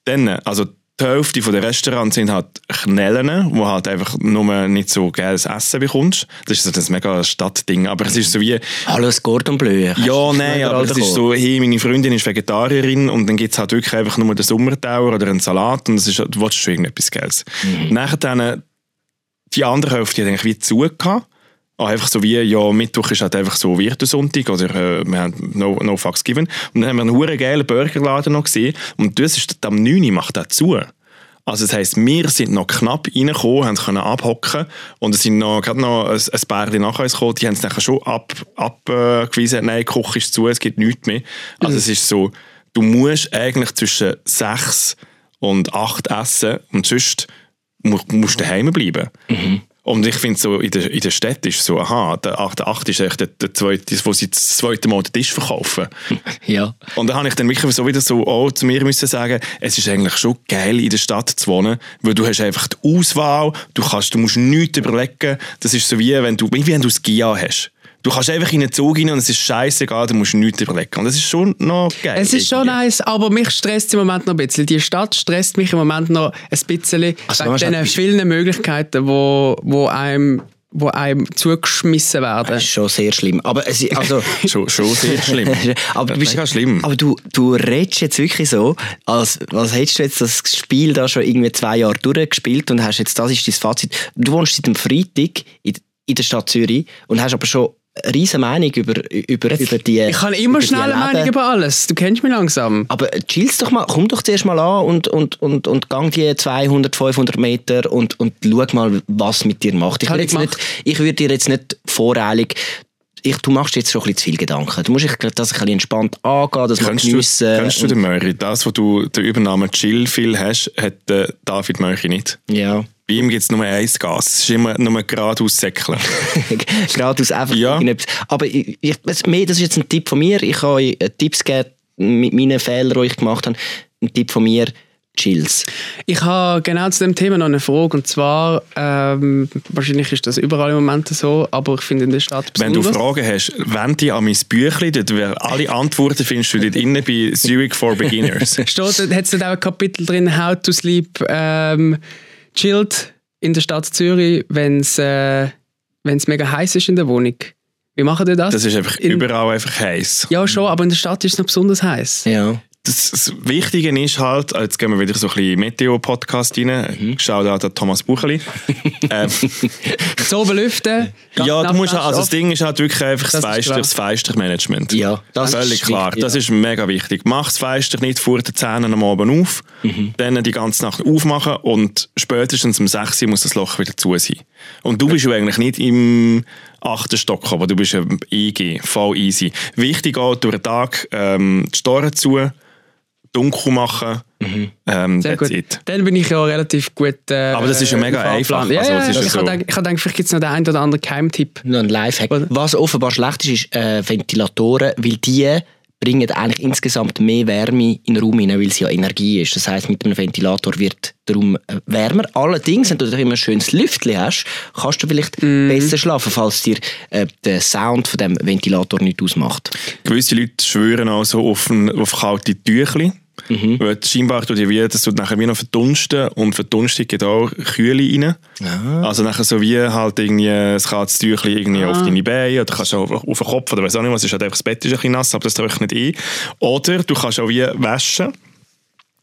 Dann, also die Hälfte der Restaurants sind halt Knellen, wo halt einfach nur nicht so geiles Essen bekommst. Das ist so das mega Stadtding. Aber es ist so wie, Hallo, das Gordon Bleu. ja, nein, aber es ist so, hey, meine Freundin ist Vegetarierin und dann gibt es halt wirklich einfach nur den Sommertauer oder einen Salat und das ist, du willst schon irgendetwas Geiles. Nachher dann, die andere Hälfte hat eigentlich wie zu gehabt. Einfach so wie, ja, Mittwoch ist halt einfach so Virtussonntag oder äh, wir haben no, no fucks given. Und dann haben wir einen huren geilen Burgerladen noch gesehen und das ist am 9 Uhr macht er zu. Also das heisst, wir sind noch knapp reingekommen, haben können abhocken und es sind noch, gerade noch ein, ein paar nach uns gekommen, die haben es nachher schon abgewiesen, ab, äh, nein, die Küche ist zu, es gibt nichts mehr. Also es ist so, du musst eigentlich zwischen sechs und acht essen und sonst mu- musst du daheim bleiben. Und ich finde so, in der, in der Stadt ist so, aha, der 8. der 8. ist echt der, der zweite, wo sie das zweite Mal den Tisch verkaufen. [laughs] Ja. Und dann habe ich dann wirklich so wieder so auch zu mir müssen sagen, es ist eigentlich schon geil, in der Stadt zu wohnen, weil du hast einfach die Auswahl, du, kannst, du musst nichts überlegen. Das ist so wie wenn du, wie wenn du das GIA hast. Du kannst einfach in den Zug rein und es ist scheißegal, du musst nichts überlegen. Und das ist schon noch geil. Es ist schon irgendwie. nice, aber mich stresst im Moment noch ein bisschen. Die Stadt stresst mich im Moment noch ein bisschen Also, wegen den vielen Möglichkeiten, wo, wo, einem, wo einem zugeschmissen werden. Das ist schon sehr schlimm. Aber es ist, also, [laughs] Schon, schon sehr schlimm. [laughs] aber du bist Mega schlimm. Aber du, du redest jetzt wirklich so, als was hättest du jetzt das Spiel da schon irgendwie zwei Jahre durchgespielt und hast jetzt, das ist dein Fazit. Du wohnst seit dem Freitag in, in der Stadt Zürich und hast aber schon eine riesige Meinung über, über, über die Ich habe immer schnell eine. Meinung über alles. Du kennst mich langsam. Aber chillst doch mal, komm doch zuerst mal an und, und, und, und gang die 200, 500 Meter und, und schau mal, was mit dir macht. Ich, ich jetzt nicht, ich würde dir jetzt nicht voreilig ich, du machst jetzt schon ein bisschen zu viel Gedanken. Du musst dich das ein bisschen entspannt angehen, das du, geniessen. kennst du den Möri? Das, wo du den Übernamen Chill viel hast, hat der David Möri nicht. Ja. Bei ihm gibt es nur ein Gas. Es ist immer nur geradeaus säckeln. [laughs] Geradeaus einfach Ja. Aber ich, ich, das mehr, das ist jetzt ein Tipp von mir. Ich habe euch äh, Tipps gegeben mit meinen Fehlern, die ich gemacht habe. Ein Tipp von mir, Chills. Ich habe genau zu dem Thema noch eine Frage. Und zwar, ähm, wahrscheinlich ist das überall im Moment so, aber ich finde in der Stadt Wenn du besonders. Fragen hast, wend dich an mein Büchlein. Dort wär- alle Antworten findest du dort innen bei Zurich for Beginners. [laughs] Steht, hat es dort auch ein Kapitel drin, How to Sleep ähm, chilled in der Stadt Zürich, wenn es äh, wenn's mega heiß ist in der Wohnung. Wie machen ihr das? Das ist einfach In- überall einfach heiß. ja, schon, aber in der Stadt ist es noch besonders heiß. Ja. Das, das Wichtige ist halt, jetzt gehen wir wieder so ein bisschen Meteo-Podcast rein. Mhm. Schau da an Thomas Bucheli. [laughs] ähm, So belüften. ja, du musst, also das. Ding ist halt wirklich einfach das, Das das Feistermanagement. Ja, das Völlig ist klar. wichtig, Das ja. ist mega wichtig. Mach das Feister nicht vor den Zähnen am Abend auf, Mhm. dann die ganze Nacht aufmachen und spätestens um 6 Uhr muss das Loch wieder zu sein. Und du bist ja eigentlich nicht im achten Stock, aber du bist ja im EG, voll easy. Wichtig auch durch den Tag ähm, die Storen zu, dunkel machen, ähm, Sehr gut. it. Dann bin ich ja relativ gut. Äh, Aber das ist ja mega einfach. Ja, Also, ja, ja ich so- gedacht, vielleicht gibt es noch den einen oder anderen Keimtipp. Noch ein Lifehack. Was offenbar schlecht ist, ist äh, Ventilatoren, weil die bringen eigentlich insgesamt mehr Wärme in den Raum hinein, weil es ja Energie ist. Das heißt, mit einem Ventilator wird der Raum äh, wärmer. Allerdings, wenn du immer ein schönes Lüftchen hast, kannst du vielleicht besser schlafen, falls dir äh, der Sound von dem Ventilator nicht ausmacht. Gewisse Leute schwören auch so auf, ein, auf kalte Tüchli. Mhm. Weil scheinbar tut ja wie, das tut nachher wie noch verdunsten und Verdunstung geht auch Kühle rein. Ah. Also nachher so wie halt irgendwie ein kaltes Tüchli irgendwie auf deine Beine oder kannst auch auf den Kopf oder weiss auch nicht was, ist halt einfach das Bett ist ein bisschen nass, aber das trocknet ein. Oder du kannst auch wie waschen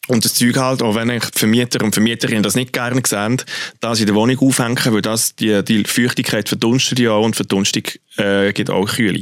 und das Zeug halt, auch wenn eigentlich die Vermieter und Vermieterinnen das nicht gerne sehen, das in der Wohnung aufhängen, weil das die, die Feuchtigkeit verdunstet ja auch und Verdunstung äh, gibt auch Kühle.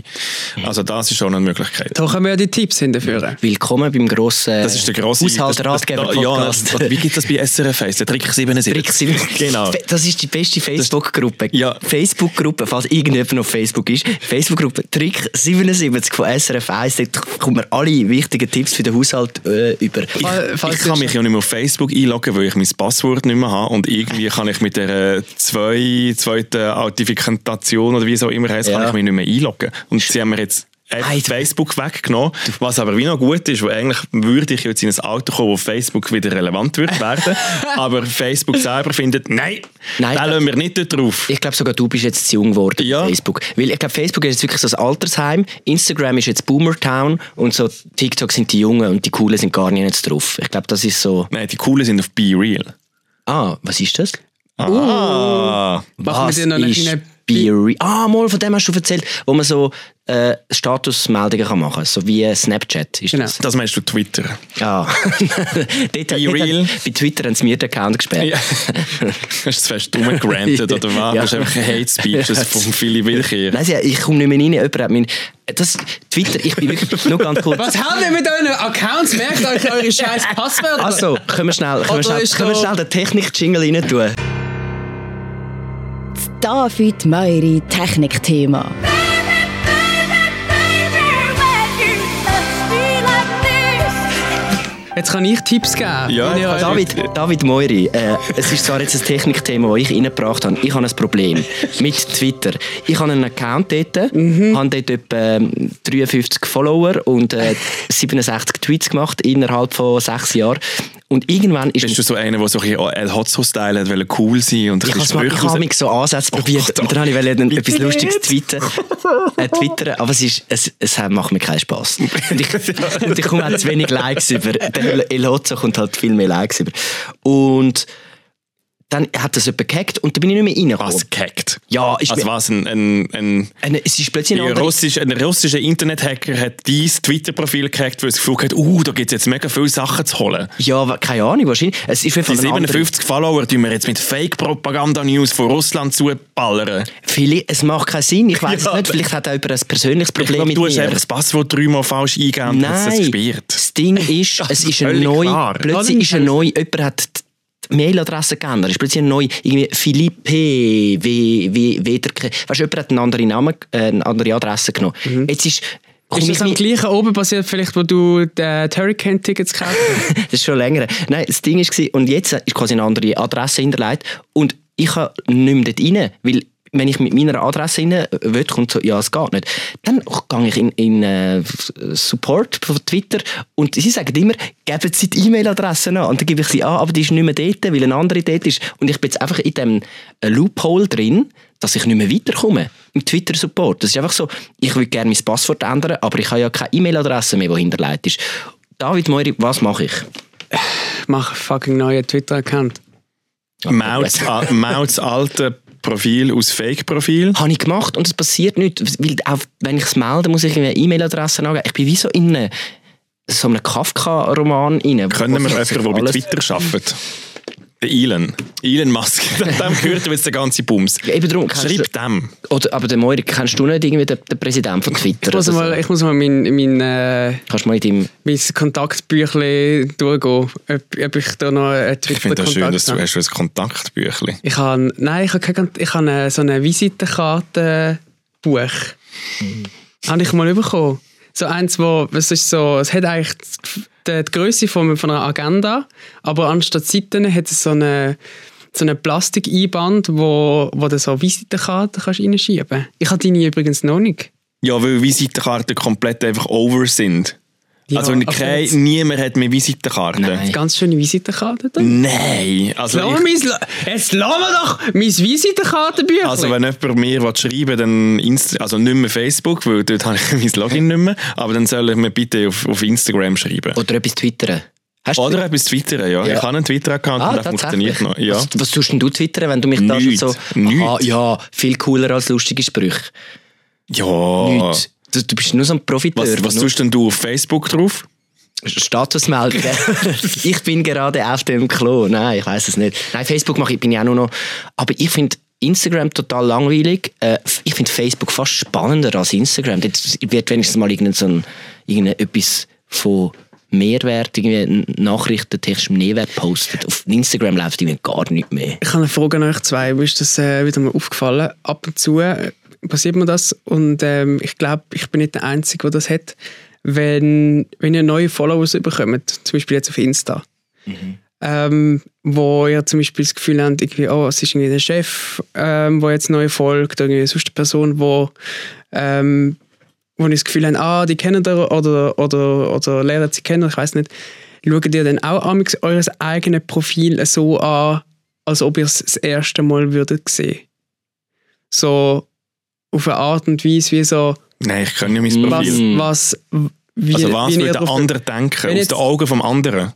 Also das ist schon eine Möglichkeit. Da können wir ja die Tipps hinterführen. Willkommen beim grossen Das ist der grosse Haushaltsratgeber-Podcast. Ja, wie gibt das bei SRF? Der Trick 77. Trick sieben- Genau. Das ist die beste Facebook-Gruppe. Ja. Facebook-Gruppe, falls irgendjemand auf Facebook ist. Facebook-Gruppe Trick 77 von SRF 1. Dort kommen wir alle wichtigen Tipps für den Haushalt äh, über. Fall- falls Ich kann mich ja nicht mehr auf Facebook einloggen, weil ich mein Passwort nicht mehr habe und irgendwie kann ich mit der zwei, zweiten Authentifikation oder wie es auch immer heißt, Ja. kann ich mich nicht mehr einloggen. Und sie haben mir jetzt Facebook weggenommen, was aber wie noch gut ist, weil eigentlich würde ich jetzt in ein Alter kommen, wo Facebook wieder relevant wird werden, [laughs] aber Facebook selber findet, nein, Nein, da das- lassen wir nicht dort drauf. Ich glaube sogar du bist jetzt zu jung geworden Ja. auf Facebook. Weil ich glaube, Facebook ist jetzt wirklich so ein Altersheim. Instagram ist jetzt Boomertown und so TikTok sind die Jungen und die Coolen sind gar nicht jetzt drauf. Ich glaube, das ist so. Nein, die coolen sind auf Be Real. Ah, was ist das? Ah. Machen wir Was dir noch eine ist Be Real? Ah, mal, von dem hast du erzählt, wo man so äh, Statusmeldungen kann machen kann, so wie Snapchat. Ist Genau. das? Das meinst du Twitter? Ja. [laughs] dort, dort, real? bei Twitter haben sie mir den Account gesperrt. Ja. [laughs] Hast du es fest rumgerantet oder was? Ja. Hast du einfach Hate Speeches von Philipp Wilkir? Nein, ich komme nicht mehr rein. Jemand hat mein, das, Twitter, ich bin wirklich, nur ganz kurz. Was habt ihr mit euren Accounts? Merkt euch eure scheiß Passwörter. Also, können wir schnell, können wir schnell, können wir schnell den Technik-Jingle rein tun? David Meuri Technikthema. Jetzt kann ich Tipps geben. Ja, eure- David, David Moiri, äh, es ist zwar jetzt ein Technikthema, das ich reingebracht habe. Ich habe ein Problem [laughs] mit Twitter. Ich habe einen Account dort, Mhm. habe dort etwa ähm, 53 Follower und äh, 67 Tweets gemacht innerhalb von sechs Jahren. Und irgendwann ist Bist du so einer, der so ein El Hotzo-Style hat, wollte cool sein und ein ich bisschen habe Sprüche hab raus- mich so Ansätze probiert Gott, und dann habe ich dann etwas Lustiges tweeten, äh, twittern, aber es, ist, es, es macht mir keinen Spass. [laughs] Und ich, und ich komme auch zu wenig Likes über. Der El Hotzo kommt halt viel mehr Likes über. Und dann hat das jemand gehackt und dann bin ich nicht mehr reingekommen. Was gehackt? Ja, ist Also mir- was, ein, ein, ein, Eine, es ist plötzlich ein ein, anderer... russisch, ein russischer Internethacker hat dein Twitter-Profil gehackt, weil es gefühlt hat, uh, da gibt es jetzt mega viele Sachen zu holen. Ja, wa- keine Ahnung, wahrscheinlich. Es ist Die von einem anderen- 57 Follower tun wir jetzt mit Fake-Propaganda-News von Russland zuballern. Vielleicht, es macht keinen Sinn, ich weiß [laughs] Ja. es nicht. Vielleicht hat auch jemand ein persönliches Ich Problem glaube, mit du hast mir. einfach das Passwort dreimal falsch eingegeben und hast es Nein, gesperrt. das Ding ist, [laughs] es ist ein völlig neu, klar. plötzlich ist ein neu, jemand hat die Mailadresse geändert, ist plötzlich ein neu, irgendwie Philippe, wie, wie, Wederke, weißt du, jemand hat einen anderen Namen, äh, eine andere Adresse genommen. Jetzt ist, Ist das am gleichen oben passiert, vielleicht, wo du die die Hurricane-Tickets gekauft hast? [laughs] das ist schon länger. Nein, das Ding war, und jetzt ist quasi eine andere Adresse hinterlegt und ich kann nicht mehr dort rein, weil wenn ich mit meiner Adresse rein will, kommt so, ja, es geht nicht. Dann gehe ich in, in äh, Support von Twitter und sie sagen immer, geben Sie die E-Mail-Adresse an. Und dann gebe ich sie an, aber die ist nicht mehr dort, weil eine andere dort ist. Und ich bin jetzt einfach in dem äh, Loophole drin, dass ich nicht mehr weiterkomme im Twitter-Support. Das ist einfach so, ich will gerne mein Passwort ändern, aber ich habe ja keine E-Mail-Adresse mehr, die hinterlegt ist. David Moiri, was mache ich? Mach einen fucking neuen Twitter-Account. Mauts, a- Mauts alte Profil aus Fake-Profil. Habe ich gemacht und es passiert nichts. Weil auch wenn ich es melde, muss ich eine E-Mail-Adresse angeben. Ich bin wie so in einem, so einem Kafka-Roman rein. Können wir jemanden, der bei Twitter arbeitet? Der Elon. Elon Musk. [laughs] Dem gehört jetzt der ganze Bums. Ja, eben darum, Schreib dem. du, oder, aber den Moiri, kennst du nicht irgendwie den, den Präsidenten von Twitter? Ich muss mal, so? ich muss mal mein, mein, äh, Kannst du mal in deinem... mein Kontaktbüchlein durchgehen, ob, ob ich da noch einen Ich finde das schön, dass Twitter-Kontakt du hast ein Kontaktbüchlein. Ich habe, nein, ich habe, keine, ich habe so eine Visitenkarte-Buch. Habe ich mal bekommen. So eins, wo, es ist so, es hat eigentlich die, die Größe von, von einer Agenda, aber anstatt Seiten hat es so eine, so eine Plastik-Einband, wo, wo du so Visitenkarten kannst reinschieben kannst. Ich habe deine übrigens noch nicht. Ja, weil Visitenkarten komplett einfach over sind. Ja, also aber kein, jetzt- niemand hat mehr Visitenkarten. Nein. Ganz schöne Visitenkarten drin. Nein. Also, Lass ich, mein, jetzt lassen wir doch mein Visitenkartenbüchlein. also wenn jemand mir was schreiben dann Insta also nicht mehr Facebook, weil dort habe ich [laughs] mein Login nicht mehr, aber dann soll er mir bitte auf, auf Instagram schreiben. Oder etwas twittern. Hast du- Oder etwas twittern, ja. Ja. Ich habe einen Twitter-Account Ah, und tatsächlich? funktioniert noch. Ja. Was, was tust denn du twittern, wenn du mich da schon so... Nichts. Aha, ja, viel cooler als lustige Sprüche. ja. Nichts. Du, du bist nur so ein Profiteur. Was, was tust denn du auf Facebook drauf? Statusmeldung. [laughs] ich bin gerade auf dem Klo. Nein, ich weiß es nicht. Nein, Facebook mache ich, bin ich auch nur noch. Aber ich finde Instagram total langweilig. Äh, ich finde Facebook fast spannender als Instagram. Dort wird wenigstens mal irgendein, so ein, irgendetwas von Mehrwert, irgendwie nachrichtentechnischem Mehrwert postet. Auf Instagram läuft irgendwie gar nichts mehr. Ich habe eine Frage an euch zwei. Mir ist das äh, wieder mal aufgefallen. Ab und zu äh, passiert mir das und ähm, ich glaube, ich bin nicht der Einzige, der das hat. Wenn, wenn ihr neue Followers bekommt, zum Beispiel jetzt auf Insta, ähm, wo ihr zum Beispiel das Gefühl habt, irgendwie, oh, es ist irgendwie der Chef, ähm, wo jetzt neu folgt, oder irgendwie sonst eine Person, wo, ähm, wo ihr das Gefühl habt, ah, die kennen ihr oder, oder, oder lernen sie kennen, ich weiß nicht, schaut ihr dann auch amigs eures eigenes Profil so an, als ob ihr es das erste Mal würdet sehen? So auf eine Art und Weise, wie so, Nein, ich kenne ja mein Mm. was, Profil. was, wie, also was würde der andere denken? Aus jetzt- den Augen vom anderen?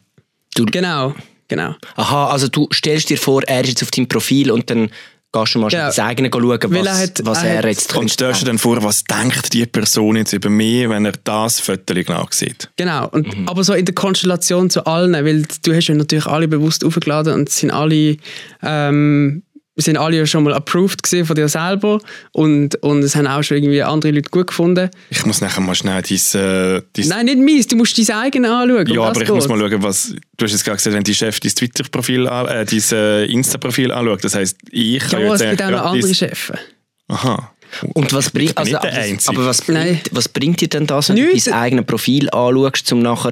Genau, genau. Aha, also du stellst dir vor, er ist jetzt auf deinem Profil und dann gehst du mal Ja. das eigene schauen, Weil was, er hat- was er er, jetzt Und stellst du dann vor, was denkt die Person jetzt über mich, wenn er das Foto genau sieht? Genau, und, Mhm. aber so in der Konstellation zu allen, weil du hast ja natürlich alle bewusst aufgeladen und es sind alle, ähm, sind alle ja schon mal approved von dir selber und, und es haben auch schon irgendwie andere Leute gut gefunden. Ich muss nachher mal schnell dein... Äh, dein Nein, nicht meins, du musst dein eigenes anschauen. ja, um aber ich muss geht's. mal schauen, was... Du hast jetzt gerade gesagt, wenn die Chef dein Twitter-Profil, äh, dein äh, Insta-Profil anschaut, das heisst, ich kann Ja, jetzt es gibt auch noch andere Chefs. Aha. Und was bringt, also, nicht der aber, was, bringt, was bringt dir denn das, wenn Nichts. du dein eigenes Profil anschaust, um nachher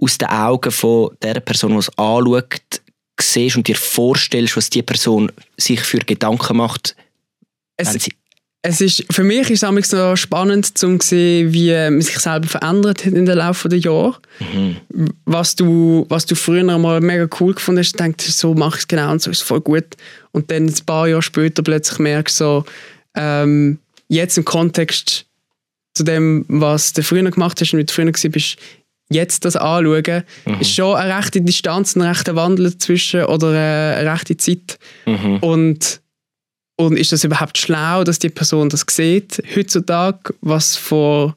aus den Augen von der Person, die es anschaut, siehst und dir vorstellst, was die Person sich für Gedanken macht, Es, es ist, für mich ist es so spannend, zu sehen, wie man sich selber verändert hat in den Laufe der Jahre. Was, du, was du früher mal mega cool gefunden hast, denkst so mache ich es genau und so ist es voll gut. Und dann ein paar Jahre später plötzlich merkst du so, ähm, jetzt im Kontext zu dem, was du früher gemacht hast und wie du früher warst, jetzt das anschauen, ist schon eine rechte Distanz, ein rechter Wandel dazwischen oder eine, eine rechte Zeit. Und und ist das überhaupt schlau, dass die Person das sieht heutzutage, was vor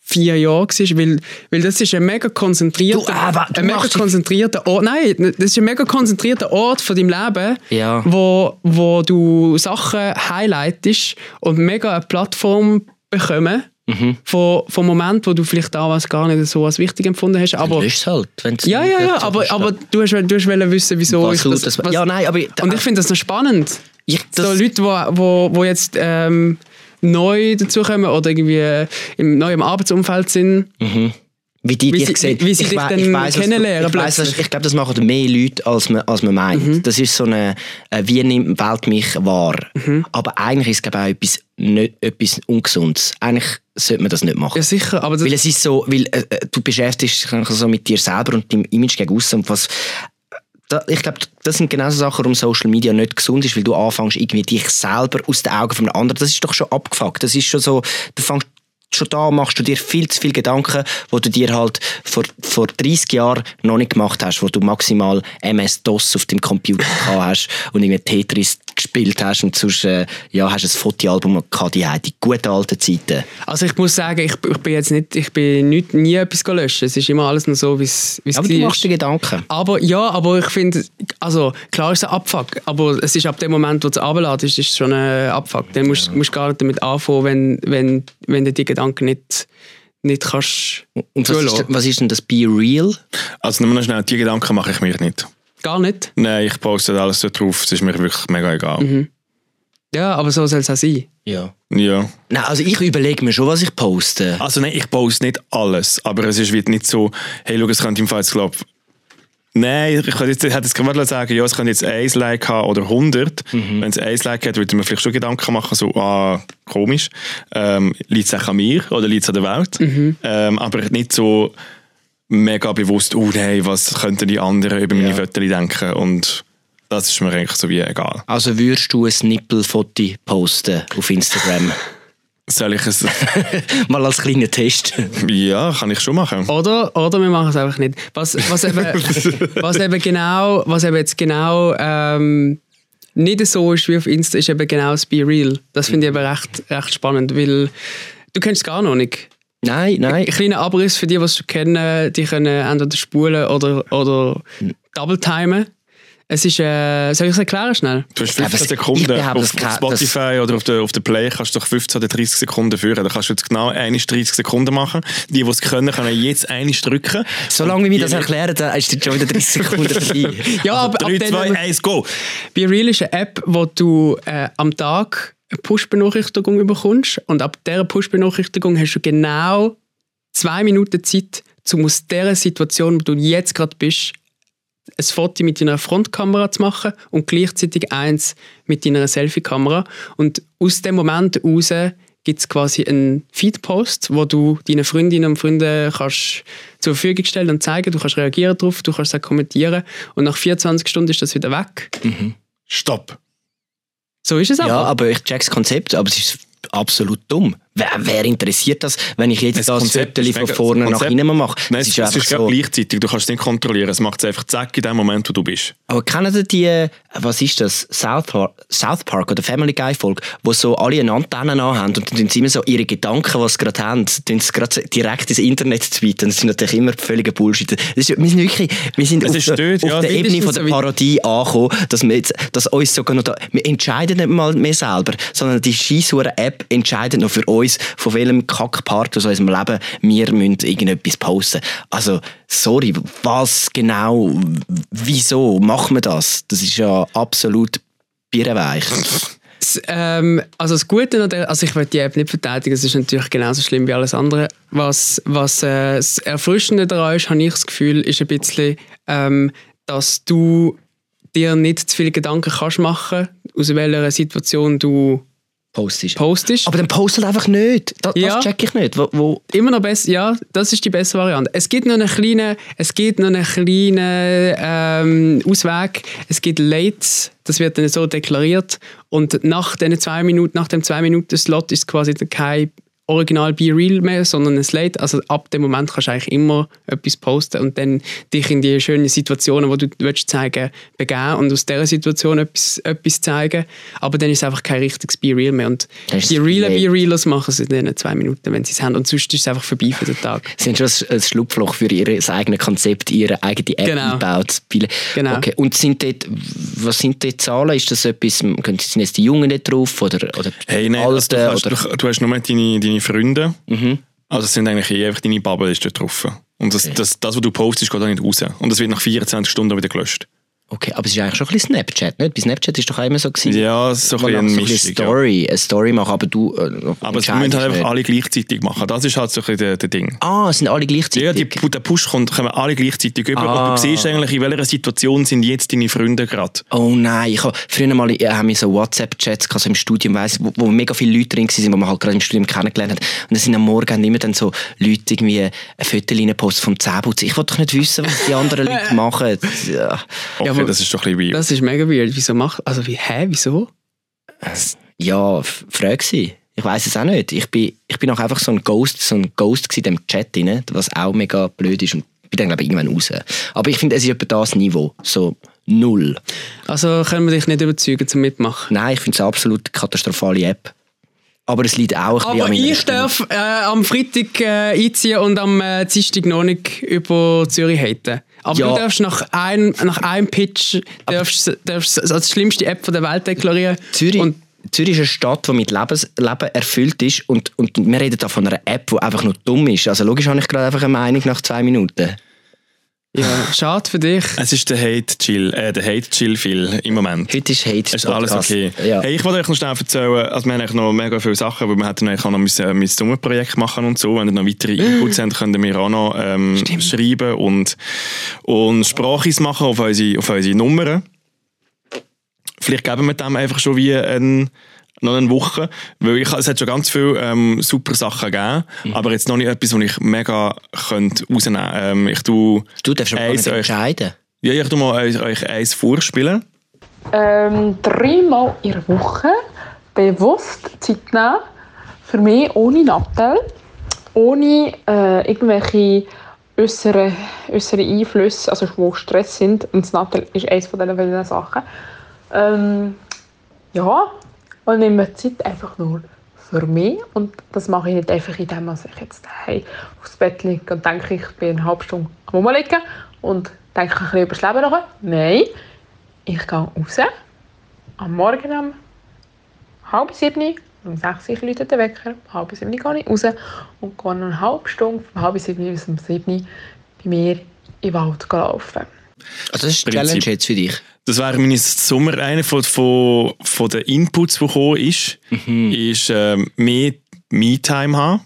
vier Jahren war? Weil, weil das ist ein mega konzentrierter, Du, aber du ein mega konzentrierter Ort. Nein, das ist ein mega konzentrierter Ort von deinem Leben, Ja. wo, wo du Sachen highlightest und mega eine Plattform bekommen. Mhm. Von, vom Moment, wo du vielleicht damals gar nicht so als wichtig empfunden hast. Aber, löst es halt. wenn's ja, ja, ja, aber, so aber du hast, du hast wissen, wieso Was ich du das... das- was- ja, nein, aber und ich finde das noch spannend. Ich, so das, Leute, die wo, wo jetzt ähm, neu dazukommen oder irgendwie im, neu im Arbeitsumfeld sind. Wie die dich sehen. wie sie Ich dich dann ich weiss, kennenlernen Ich, weiss, ich glaube, das machen mehr Leute, als man, als man meint. Mhm. Das ist so eine, äh, wie nimmt die Welt mich wahr? Mhm. Aber eigentlich ist es glaube ich, auch etwas, nicht, etwas Ungesundes. Eigentlich sollte man das nicht machen. Ja, sicher, aber Weil es ist so, weil äh, äh, du beschäftigst dich so mit dir selber und deinem Image gegen aussen und was da, ich glaube, das sind genau so Sachen, warum Social Media nicht gesund ist, weil du anfängst irgendwie dich selber aus den Augen von anderen. Das ist doch schon abgefuckt. Das ist schon so, du fängst schon da machst du dir viel zu viel Gedanken, wo du dir halt vor, vor 30 Jahren noch nicht gemacht hast, wo du maximal MS-DOS auf dem Computer hast und irgendwie Tetris gespielt hast und sonst äh, ja, hast ein Fotoalbum gehabt, die, die guten alten Zeiten. also ich muss sagen, ich, ich bin jetzt nicht, ich bin nicht, nie etwas löschen. Es ist immer alles noch so, wie es es Aber du machst dir Gedanken. Aber ja, aber ich finde, also klar ist es ein Abfuck, aber es ist ab dem Moment, wo du es runterladest, ist es schon ein Abfuck. Dann musst du musst gar nicht damit anfangen, wenn, wenn, wenn du die Gedanken nicht, nicht kannst Und was ist, was ist denn das Be Real? Also nur noch schnell, die Gedanken mache ich mir nicht. Gar nicht. Nein, ich poste alles so drauf, es ist mir wirklich mega egal. Mhm. Ja, aber so soll es auch sein. Ja. Ja. Nein, also ich überlege mir schon, was ich poste. Also nein, ich poste nicht alles, aber es ist wie nicht so, hey, schau, es könnte im Fall jetzt, glaub, Nein, ich hätte jetzt, ich gerade sagen ja, es könnte jetzt ein Like haben oder 100. Wenn es ein Like hat, würde man vielleicht schon Gedanken machen, so, ah, komisch. Ähm, liegt es auch an mir oder liegt es an der Welt? Ähm, aber nicht so mega bewusst, oh nein, was könnten die anderen über meine Fotos denken? Und das ist mir eigentlich so wie egal. Also würdest du ein Nippelfoto posten auf Instagram? [laughs] Soll ich es... [laughs] Mal als kleiner Test. ja, kann ich schon machen. Oder, oder wir machen es einfach nicht. Was, was, eben, [laughs] was eben genau, was eben jetzt genau ähm, nicht so ist wie auf Insta, ist eben genau das Be Real. Das finde ich eben recht, recht spannend, weil du kennst es gar noch nicht. Nein, nein. Ein kleiner Abriss für die, die es schon kennen, die können entweder spulen oder, oder double timen. Es ist, äh, soll ich es erklären schnell? Du hast glaube, 15 es- Sekunden. auf, auf Spotify oder auf der, auf der Play kannst du doch 15 oder 30 Sekunden führen. Da kannst du jetzt genau 30 Sekunden machen. Die, die es können, können jetzt einiges drücken. Solange wir mir das erklären, dann ist jetzt schon wieder 30 Sekunden [laughs] vorbei. Ja, aber ab 3, dann, 2, wenn wir- 1, go! Be Real ist eine App, wo du äh, am Tag eine Push-Benachrichtigung bekommst und ab dieser Push-Benachrichtigung hast du genau zwei Minuten Zeit, um aus dieser Situation, wo du jetzt gerade bist, ein Foto mit deiner Frontkamera zu machen und gleichzeitig eins mit deiner Selfie-Kamera. Und aus dem Moment heraus gibt es quasi einen Feed-Post, wo du deinen Freundinnen und Freunden kannst zur Verfügung stellen und zeigen. Du kannst reagieren darauf, du kannst auch kommentieren. Und nach 24 Stunden ist das wieder weg. Stopp! So ist es aber. Ja, aber ich check das Konzept, aber es ist absolut dumm. Wer, wer interessiert das, wenn ich jetzt Das das Konzept von vorne das nach hinten mache? Nein, Das es ist, es ist gerade gleichzeitig. Du kannst es nicht kontrollieren. Es macht es einfach zack in dem Moment, wo du bist. Aber kennen ihr die, was ist das, South Park, South Park oder Family Guy Folge, wo so alle eine Antenne anhaben und dann tun sie immer so ihre Gedanken, was sie gerade haben, tun sie gerade so direkt ins Internet tweeten. Das ist natürlich immer völliger Bullshit. Das ist, wir sind wirklich, wir sind Es auf, der, auf ja, der das Ebene von so der Parodie angekommen, dass wir jetzt, dass uns sogar noch da, wir entscheiden nicht mal mehr selber, sondern die scheisshure App entscheidet noch für uns, von welchem Kackpart aus unserem Leben wir müssen irgendetwas posten. Also, sorry, was genau, wieso machen wir das? Das ist ja absolut birrenweich. Ähm, also das Gute an der, also ich will die App nicht verteidigen, es ist natürlich genauso schlimm wie alles andere. Was, was äh, das Erfrischende daran ist, habe ich das Gefühl, ist ein bisschen, ähm, dass du dir nicht zu viele Gedanken kannst machen, aus welcher Situation du Postest. postest. Aber dann postet einfach nicht. Das, Ja. das check ich nicht. Wo, wo, immer noch besser, ja, das ist die bessere Variante. Es gibt noch einen kleinen, es gibt noch einen kleinen ähm, Ausweg. Es gibt Lates, das wird dann so deklariert und nach den zwei Minuten, nach dem zwei Minuten Slot ist quasi kein Original Be Real mehr, sondern ein Slate. Also ab dem Moment kannst du eigentlich immer etwas posten und dann dich in die schönen Situationen, die du willst zeigen, begeben und aus dieser Situation etwas, etwas zeigen. Aber dann ist es einfach kein richtiges Be Real mehr. Und die realen. Be Realers machen es in diesen zwei Minuten, wenn sie es haben. Und sonst ist es einfach vorbei für den Tag. [laughs] Sie haben schon ein, Schlupfloch für ihr eigenes Konzept, ihre eigene App Genau. Viele- Genau. Okay. Und sind dort, was sind die Zahlen? Ist das etwas, können sind jetzt die Jungen nicht drauf? Oder, oder Hey, nein, Alten, also du, hast, oder, du, du hast nur deine, deine Freunde. Mhm. Also es sind eigentlich eh einfach deine Bubble ist dort drauf. Und das, das, das, was du postest, geht auch nicht raus. Und das wird nach 24 Stunden wieder gelöscht. Okay, aber es ist eigentlich schon ein bisschen Snapchat, nicht? Bei Snapchat ist doch auch immer so gewesen. Ja, es ist so ein wo bisschen eine so ein bisschen Mischung, ja. Story, eine Story machen, aber du äh, Aber es müssen halt einfach alle gleichzeitig machen. Das ist halt so ein bisschen der Ding. Ah, es sind alle gleichzeitig. Ja, die, der Push kommt, kommen alle gleichzeitig über. Ah. Und du siehst eigentlich, in welcher Situation sind jetzt deine Freunde gerade. Oh nein, ich hab, früher mal äh, haben wir so WhatsApp-Chats gehabt, so im Studium, weiss, wo, wo mega viele Leute drin waren, die man halt gerade im Studium kennengelernt hat. Und dann sind am Morgen immer dann so Leute irgendwie ein Foto reingepostet vom Zähneputzen. Ich wollte doch nicht wissen, was die anderen [laughs] Leute machen. Ja. Okay, aber das ist doch ein bisschen weird. Das ist mega weird. Wieso macht, also wie, hä, wieso? Ja, f- frag sie. Ich weiß es auch nicht. Ich bin, ich bin auch einfach so ein Ghost, so ein Ghost gewesen in dem Chat drin, was auch mega blöd ist und bin dann glaube ich irgendwann raus. Aber ich finde, es ist etwa das Niveau, so null. Also können wir dich nicht überzeugen zum Mitmachen. Nein, ich finde es eine absolut katastrophale App. Aber es liegt auch ein Aber ich Stimme. darf äh, am Freitag äh, einziehen und am äh, Dienstag noch nicht über Zürich haten. Aber Ja. du darfst nach einem, nach einem Pitch darfst, darfst als schlimmste App der Welt deklarieren. Zürich, Und Zürich ist eine Stadt, die mit Lebens, Leben erfüllt ist und, und wir reden da von einer App, die einfach nur dumm ist. Also logisch habe ich gerade einfach eine Meinung nach zwei Minuten. Ja, schade für dich. Es ist der Hate Chill, äh, der Hate Chill viel im Moment. Heute ist Hate Es ist alles okay. Ja. Hey, ich wollte euch noch schnell erzählen, also wir haben noch mega viele Sachen, weil wir hätten eigentlich auch noch müssen, äh, mein Sommerprojekt machen und so. Wenn ihr noch weitere Inputs habt, könnt ihr mir auch noch ähm, schreiben und, und Sprachis machen auf unsere, auf unsere Nummern. Vielleicht geben wir dem einfach schon wie ein, noch eine Woche, weil ich, es hat schon ganz viele ähm, super Sachen gegeben, Mhm. aber jetzt noch nicht etwas, was ich mega könnte rausnehmen könnte. Ähm, ich tue Du darfst aber nicht euch, entscheiden. ja, ich tu mal euch, euch eins vorspielen. ähm, dreimal in der Woche bewusst Zeit nehmen. Für mich ohne Nattel, ohne äh, irgendwelche äußeren, äußeren Einflüsse, also die Stress sind. Und das Nattel ist eines von diesen Sachen. Ähm, ja, und nehme Zeit einfach nur für mich. Und das mache ich nicht einfach, indem ich jetzt daheim aufs Bett liege und denke, ich bin eine halbe Stunde am Rumliegen und denke ein bisschen über das Leben nach. Nein, ich gehe raus, am Morgen um halb sieben, um sechs Uhr läutet der Wecker, um halb sieben gehe ich raus und gehe noch eine halbe Stunde, von halb sieben bis um sieben bei mir in den Wald laufen. Also das ist die Prinzip. Challenge jetzt für dich. Das wäre meine Sommer, einer von, von, von den Inputs, die gekommen ist, ist ähm, mehr Me-Time haben.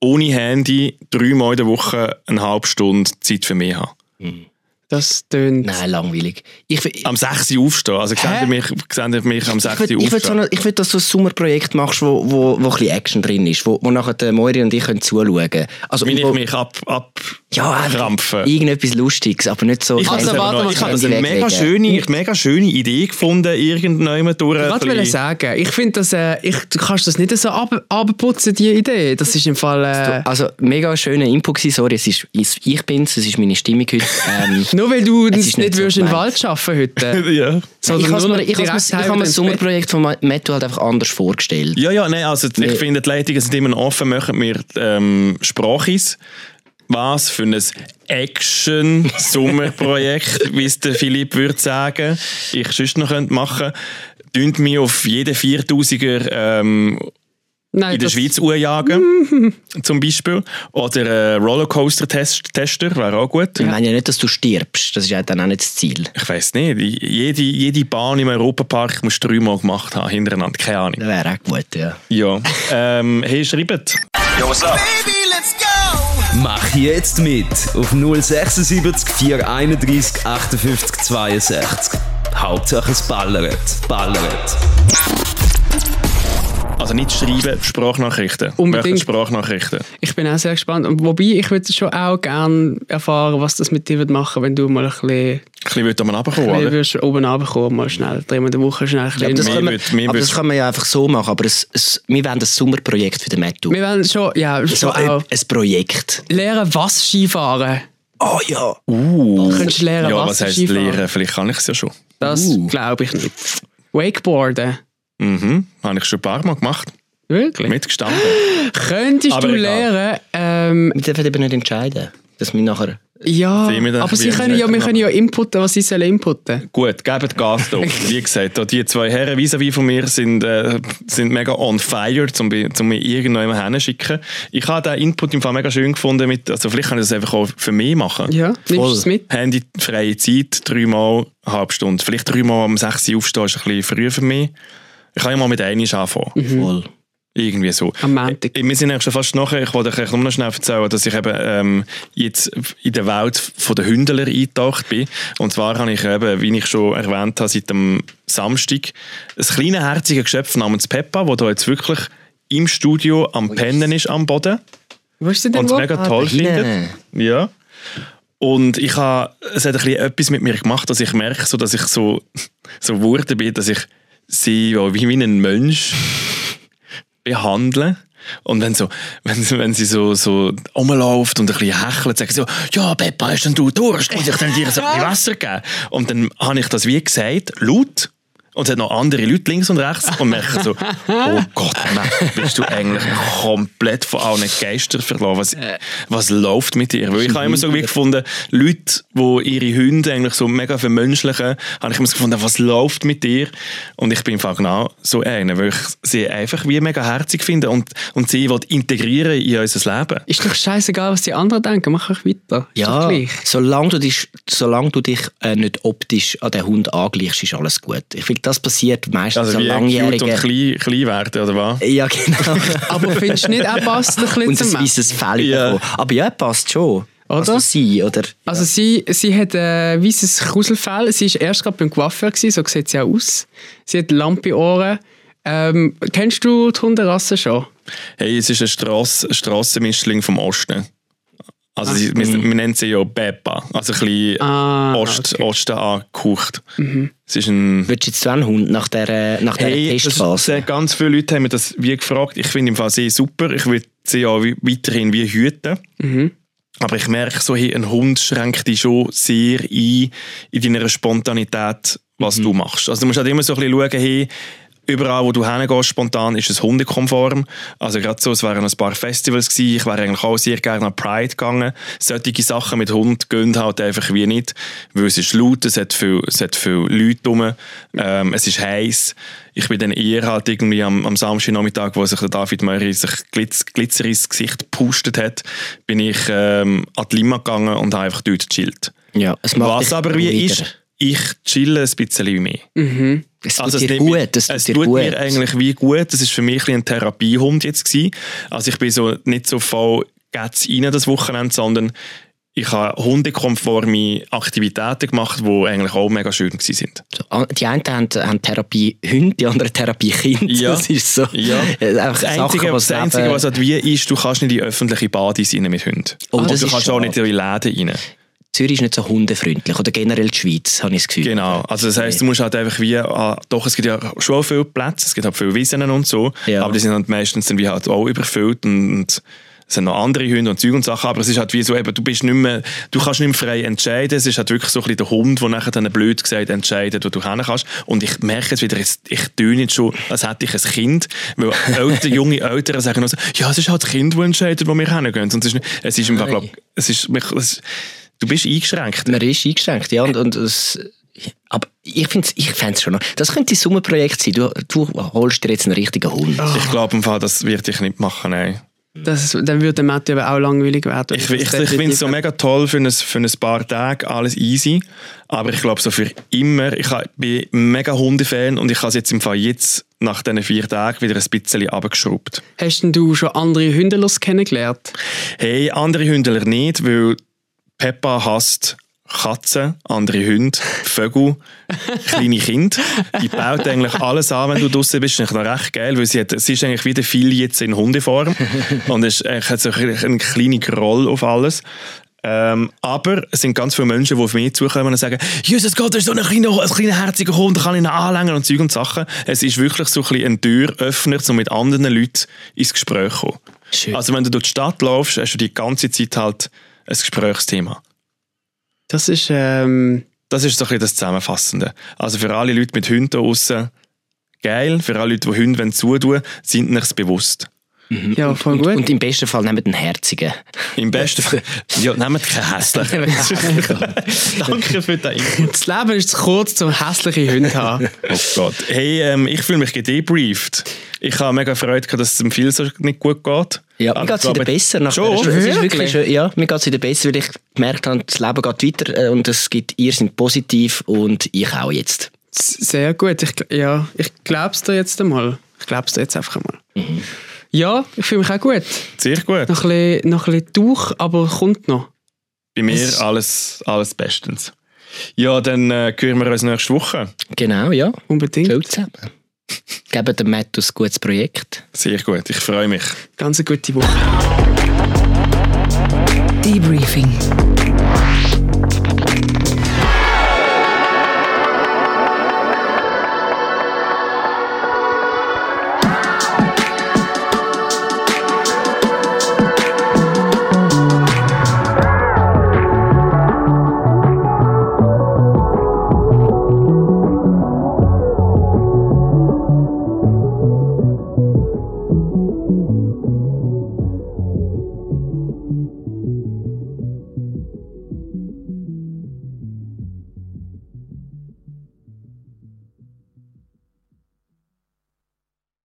Ohne Handy, dreimal in der Woche eine halbe Stunde Zeit für mich haben. Das tönt. Nein, langweilig. Ich, ich, Am 6 Uhr aufstehen. Also seht ihr mich, seht mich am 6 ich, Uhr ich, will so aufstehen. eine, ich will, dass du ein Sommerprojekt machst, wo, wo, wo ein bisschen Action drin ist, wo, wo nachher der Moiri und ich können zuschauen können. Also, Wenn ich mich ab, ab Ja, einfach Krampfen. irgendetwas Lustiges, aber nicht so... Ich habe Also, also, warte mal ich habe eine mega Weglegen. schöne, mega schöne Idee gefunden, irgendjemand durch. Ich wollte sagen, ich finde, dass, äh, ich, du kannst das nicht so ab- abputzen, die Idee. Das ist im Fall... Äh, Also, mega schöner Input gewesen, sorry, es ist, ich bin's, es ist meine Stimmung heute. Ähm, [laughs] nur weil du Es nicht, nicht so würdest in den gemeint. Wald arbeiten heute. [laughs] Ja. sondern ich habe mir, ich ich habe mir das Sommerprojekt von Metto halt einfach anders vorgestellt. Ja, ja, nein, also ich finde, die Leitungen sind immer noch offen, machen wir ähm, Sprachis. Was für ein Action-Sommerprojekt, [laughs] wie es der Philipp würde sagen, ich sonst noch könnte machen Tönt mich auf jeden 4000er ähm, Nein, in der Schweiz jagen, [laughs] zum Beispiel. Oder äh, Rollercoaster-Tester wäre auch gut. Ich meine ja nicht, dass du stirbst, das ist ja dann auch nicht das Ziel. Ich weiß nicht, jede, jede Bahn im Europapark musst du dreimal gemacht haben, hintereinander, keine Ahnung. Das wäre auch gut, ja. Ja, ähm, hey, schreibt. Mach jetzt mit auf 076 431 58 62. Hauptsache es ballert. Ballert. Also nicht schreiben, Sprachnachrichten. Unbedingt. Möchten Sprachnachrichten. Ich bin auch sehr gespannt. Und Wobei, ich würde schon auch gerne erfahren, was das mit dir wird machen wenn du mal ein bisschen, Ein bisschen würde man runterkommen, ein oder? bisschen oben runterkommen, mal schnell, dreimal in der Woche schnell ein Ja, aber das, bisschen. Können wir, wird- mehr aber wird- das kann man ja einfach so machen, aber es, es, wir wollen ein Sommerprojekt für den Metto. Wir wollen schon, ja, So schon ein, auch ein Projekt. lernen, was Skifahren. Oh ja. Uh. Könntest du lernen, ja, was was heisst Skifahren? lernen? Vielleicht kann ich es ja schon. Das Uh. glaube ich nicht. Wakeboarden. Mhm. Habe ich schon ein paar Mal gemacht. Wirklich? Mitgestanden. [gasps] Könntest Aber du egal. lernen, ähm, Wir dürfen eben nicht entscheiden, dass wir nachher... ja, aber sie wir können ja, wir können ja inputten, was sie sollen inputten. Gut, gebt Gas da. [laughs] Wie gesagt, da die zwei Herren vis-à-vis von mir sind, äh, sind mega on fire, um, um mich irgendjemand hinzuschicken. Ich habe den Input im Fall mega schön gefunden. Mit, also vielleicht kann ich das einfach auch für mich machen. Ja, nimmst du es mit? Handy, freie Zeit, dreimal, eine halbe Stunde. Vielleicht dreimal am 6 Uhr aufstehen ist ein bisschen früh für mich. Ich kann ja mal mit einem anfangen. Mhm. Voll. Irgendwie so. Am Montag. Wir sind eigentlich schon fast nachher. Ich wollte euch nur noch schnell erzählen, dass ich eben ähm, jetzt in der Welt der Hündler eingetaucht bin. Und zwar habe ich eben, wie ich schon erwähnt habe, seit dem Samstag ein kleines, herziges Geschöpf namens Peppa, das da jetzt wirklich im Studio am Pennen ist am Boden Wo ist denn und es wo? mega Ah, toll findet. Ja. Und ich habe, es hat ein bisschen etwas mit mir gemacht, dass ich merke, so, dass ich so, [laughs] so geworden bin, dass ich sie wie, einen Mensch behandle. Und wenn, so, wenn, sie- wenn sie so, so rumläuft und ein bisschen hechelt, sagt sie so, ja, Peppa, hast denn du Durst? Muss ich dann dir so ein bisschen [laughs] Wasser geben? Und dann habe ich das wie gesagt, laut. Und es hat noch andere Leute links und rechts und merke so, oh Gott, Mann, bist du eigentlich komplett von allen Geistern verloren? Was, was läuft mit dir? Weil ich habe immer so wie gefunden, Leute, die ihre Hunde eigentlich so mega vermenschlichen, habe ich immer so gefunden, was läuft mit dir? Und ich bin im Fall genau so einer, weil ich sie einfach wie mega herzig finde und, und sie will integrieren in unser Leben. Ist doch scheißegal, was die anderen denken. Mach euch weiter. Ist Ja, solange du dich, solange du dich äh, nicht optisch an den Hund angleichst, ist alles gut. Ich finde, das passiert meistens Also so wie cute und langjährige... klein, klein werden, oder was? Ja, genau. [laughs] Aber findest du nicht, er passt ein bisschen und ein weißes Fell Ja. bekommen. Aber ja, passt schon. Oder? Also sie, oder? Also sie, sie hat ein weißes Kruselfell. Sie war erst gerade beim Coiffeur, gewesen, so sieht sie auch aus. Sie hat Lampe-Ohren. Ähm, kennst du die Hunderasse schon? Hey, es ist ein Strass, Strassenmischling vom Osten. Also sie, wir, wir nennen sie ja Peppa, also ein bisschen Ah, Ost, okay. Osten angehaucht. Es ist ein... Würdest du jetzt so einen Hund nach dieser, nach dieser Hey, Testphase? das, ganz viele Leute haben mir das wie gefragt. Ich finde im Fall sehr super. Ich würde sie ja weiterhin wie hüten. Aber ich merke so, hey, ein Hund schränkt dich schon sehr ein in deiner Spontanität, was du machst. Also du musst halt immer so ein bisschen schauen, hey, überall, wo du hingehst, spontan, ist es hundekonform. Also gerade so, es waren ein paar Festivals gewesen. Ich wäre eigentlich auch sehr gerne an Pride gegangen. Solche Sachen mit Hund gehen halt einfach wie nicht, weil es ist laut, es hat viel, es hat viele Leute rum, ähm, es ist heiß. Ich bin dann eher halt irgendwie am, am Samstagnachmittag, wo sich der David Murray sich Glitz, Glitzer ins Gesicht gepustet hat, bin ich ähm, an die Lima gegangen und habe einfach dort gechillt. ja, es macht Was aber wie ruhiger. ist, ich chille ein bisschen mehr. Es tut Also es dir gut, es tut es tut mir eigentlich wie gut. Das ist für mich ein, ein Therapiehund jetzt gewesen. Also ich bin so nicht so voll Gats rein das Wochenende, sondern ich habe hundekonforme Aktivitäten gemacht, die eigentlich auch mega schön waren. An- Die einen haben, haben Therapie Hunde, die anderen Therapie Kind. Ja. Das ist so. Ja. [laughs] Das Sachen, Einzige, was das Einzige was halt wie ist, du kannst nicht in öffentliche Badis rein mit Hunden. Oh, Und du kannst auch nicht in Läden rein. Zürich ist nicht so hundefreundlich. Oder generell die Schweiz, habe ich das Gefühl. Genau. Also das heisst, du musst halt einfach wie, ah, doch, es gibt ja schon viele Plätze, es gibt halt viele Wiesen und so, Ja. aber die sind halt meistens dann wie halt auch überfüllt und, und es sind noch andere Hunde und Zeug und Sachen, aber es ist halt wie so, eben, du bist nicht mehr, du kannst nicht mehr frei entscheiden, es ist halt wirklich so ein bisschen der Hund, der nachher dann blöd gesagt entscheidet, wo du hin kannst und ich merke jetzt wieder, ich töne jetzt schon, als hätte ich ein Kind, weil [laughs] ältere, junge Eltern sagen noch so, ja, es ist halt das Kind, das entscheidet, wo wir hingehen und es ist, es ist im Fall, glaub, es ist, es, du bist eingeschränkt. Man ist eingeschränkt, ja. Und, und es, aber ich finde es ich fänd's schon noch. Das könnte ein Sommerprojekt sein. Du, du holst dir jetzt einen richtigen Hund. Ich glaube im Fall, das wird ich nicht machen, nein. Das, dann würde Matthew aber auch langweilig werden. Ich, ich, ich finde es so mega toll für ein, für ein paar Tage, alles easy. Aber ich glaube, so für immer, ich bin mega Hundefan und ich habe es jetzt im Fall jetzt nach diesen vier Tagen wieder ein bisschen abgeschraubt. Hast denn du schon andere Hundelos kennengelernt? Hey, andere Hündler nicht, weil Peppa hasst Katzen, andere Hunde, Vögel, kleine Kinder. Die baut eigentlich alles an, wenn du draußen bist. Das ist eigentlich noch recht geil, weil sie, hat, sie ist eigentlich wie der Phil jetzt in Hundeform. und es ist hat so ein- eine kleine Groll auf alles. Ähm, aber es sind ganz viele Menschen, die auf mich zukommen und sagen, Jesus Gott, das ist so ein kleiner, ein kleiner herziger Hund, da kann ich ihn anlängen und Zeug und Sachen. Es ist wirklich so ein, bisschen ein Türöffner, um mit anderen Leuten ins Gespräch zu kommen. Schön. Also wenn du durch die Stadt laufst, hast du die ganze Zeit halt ein Gesprächsthema. Das ist, ähm, Das ist so ein bisschen das Zusammenfassende. Also für alle Leute mit Hunden draussen, geil. Für alle Leute, die Hunde wollen zutun, sind sich bewusst. Ja, voll und, gut. und im besten Fall nehmt einen herzigen. Im besten Fall, ja, nehmt keinen hässlichen. [laughs] Danke für den Input. das Leben ist zu kurz, zum hässliche Hunde zu haben. [laughs] Oh Gott. Hey, ähm, ich fühle mich gedebrieft. Ich habe mega Freude gehabt, dass es dem viel so nicht gut geht. Ja, Aber mir geht es ich wieder besser. Nach Schon? Es ist Wirklich? schön- ja, mir geht es wieder besser, weil ich gemerkt habe, das Leben geht weiter äh, und es gibt, ihr sind positiv und ich auch jetzt. Sehr gut. Ich, ja, ich glaube es dir jetzt einmal. Ich glaube es dir jetzt einfach einmal. Ja, ich fühle mich auch gut. Sehr gut. Noch ein bisschen, noch ein bisschen durch, aber kommt noch. Bei mir Es- alles, alles bestens. Ja, dann äh, hören wir uns nächste Woche. Genau, ja. Unbedingt. Schön zusammen. [laughs] Geben dem Matt ein gutes Projekt. Sehr gut, ich freue mich. Ganz eine gute Woche. Debriefing.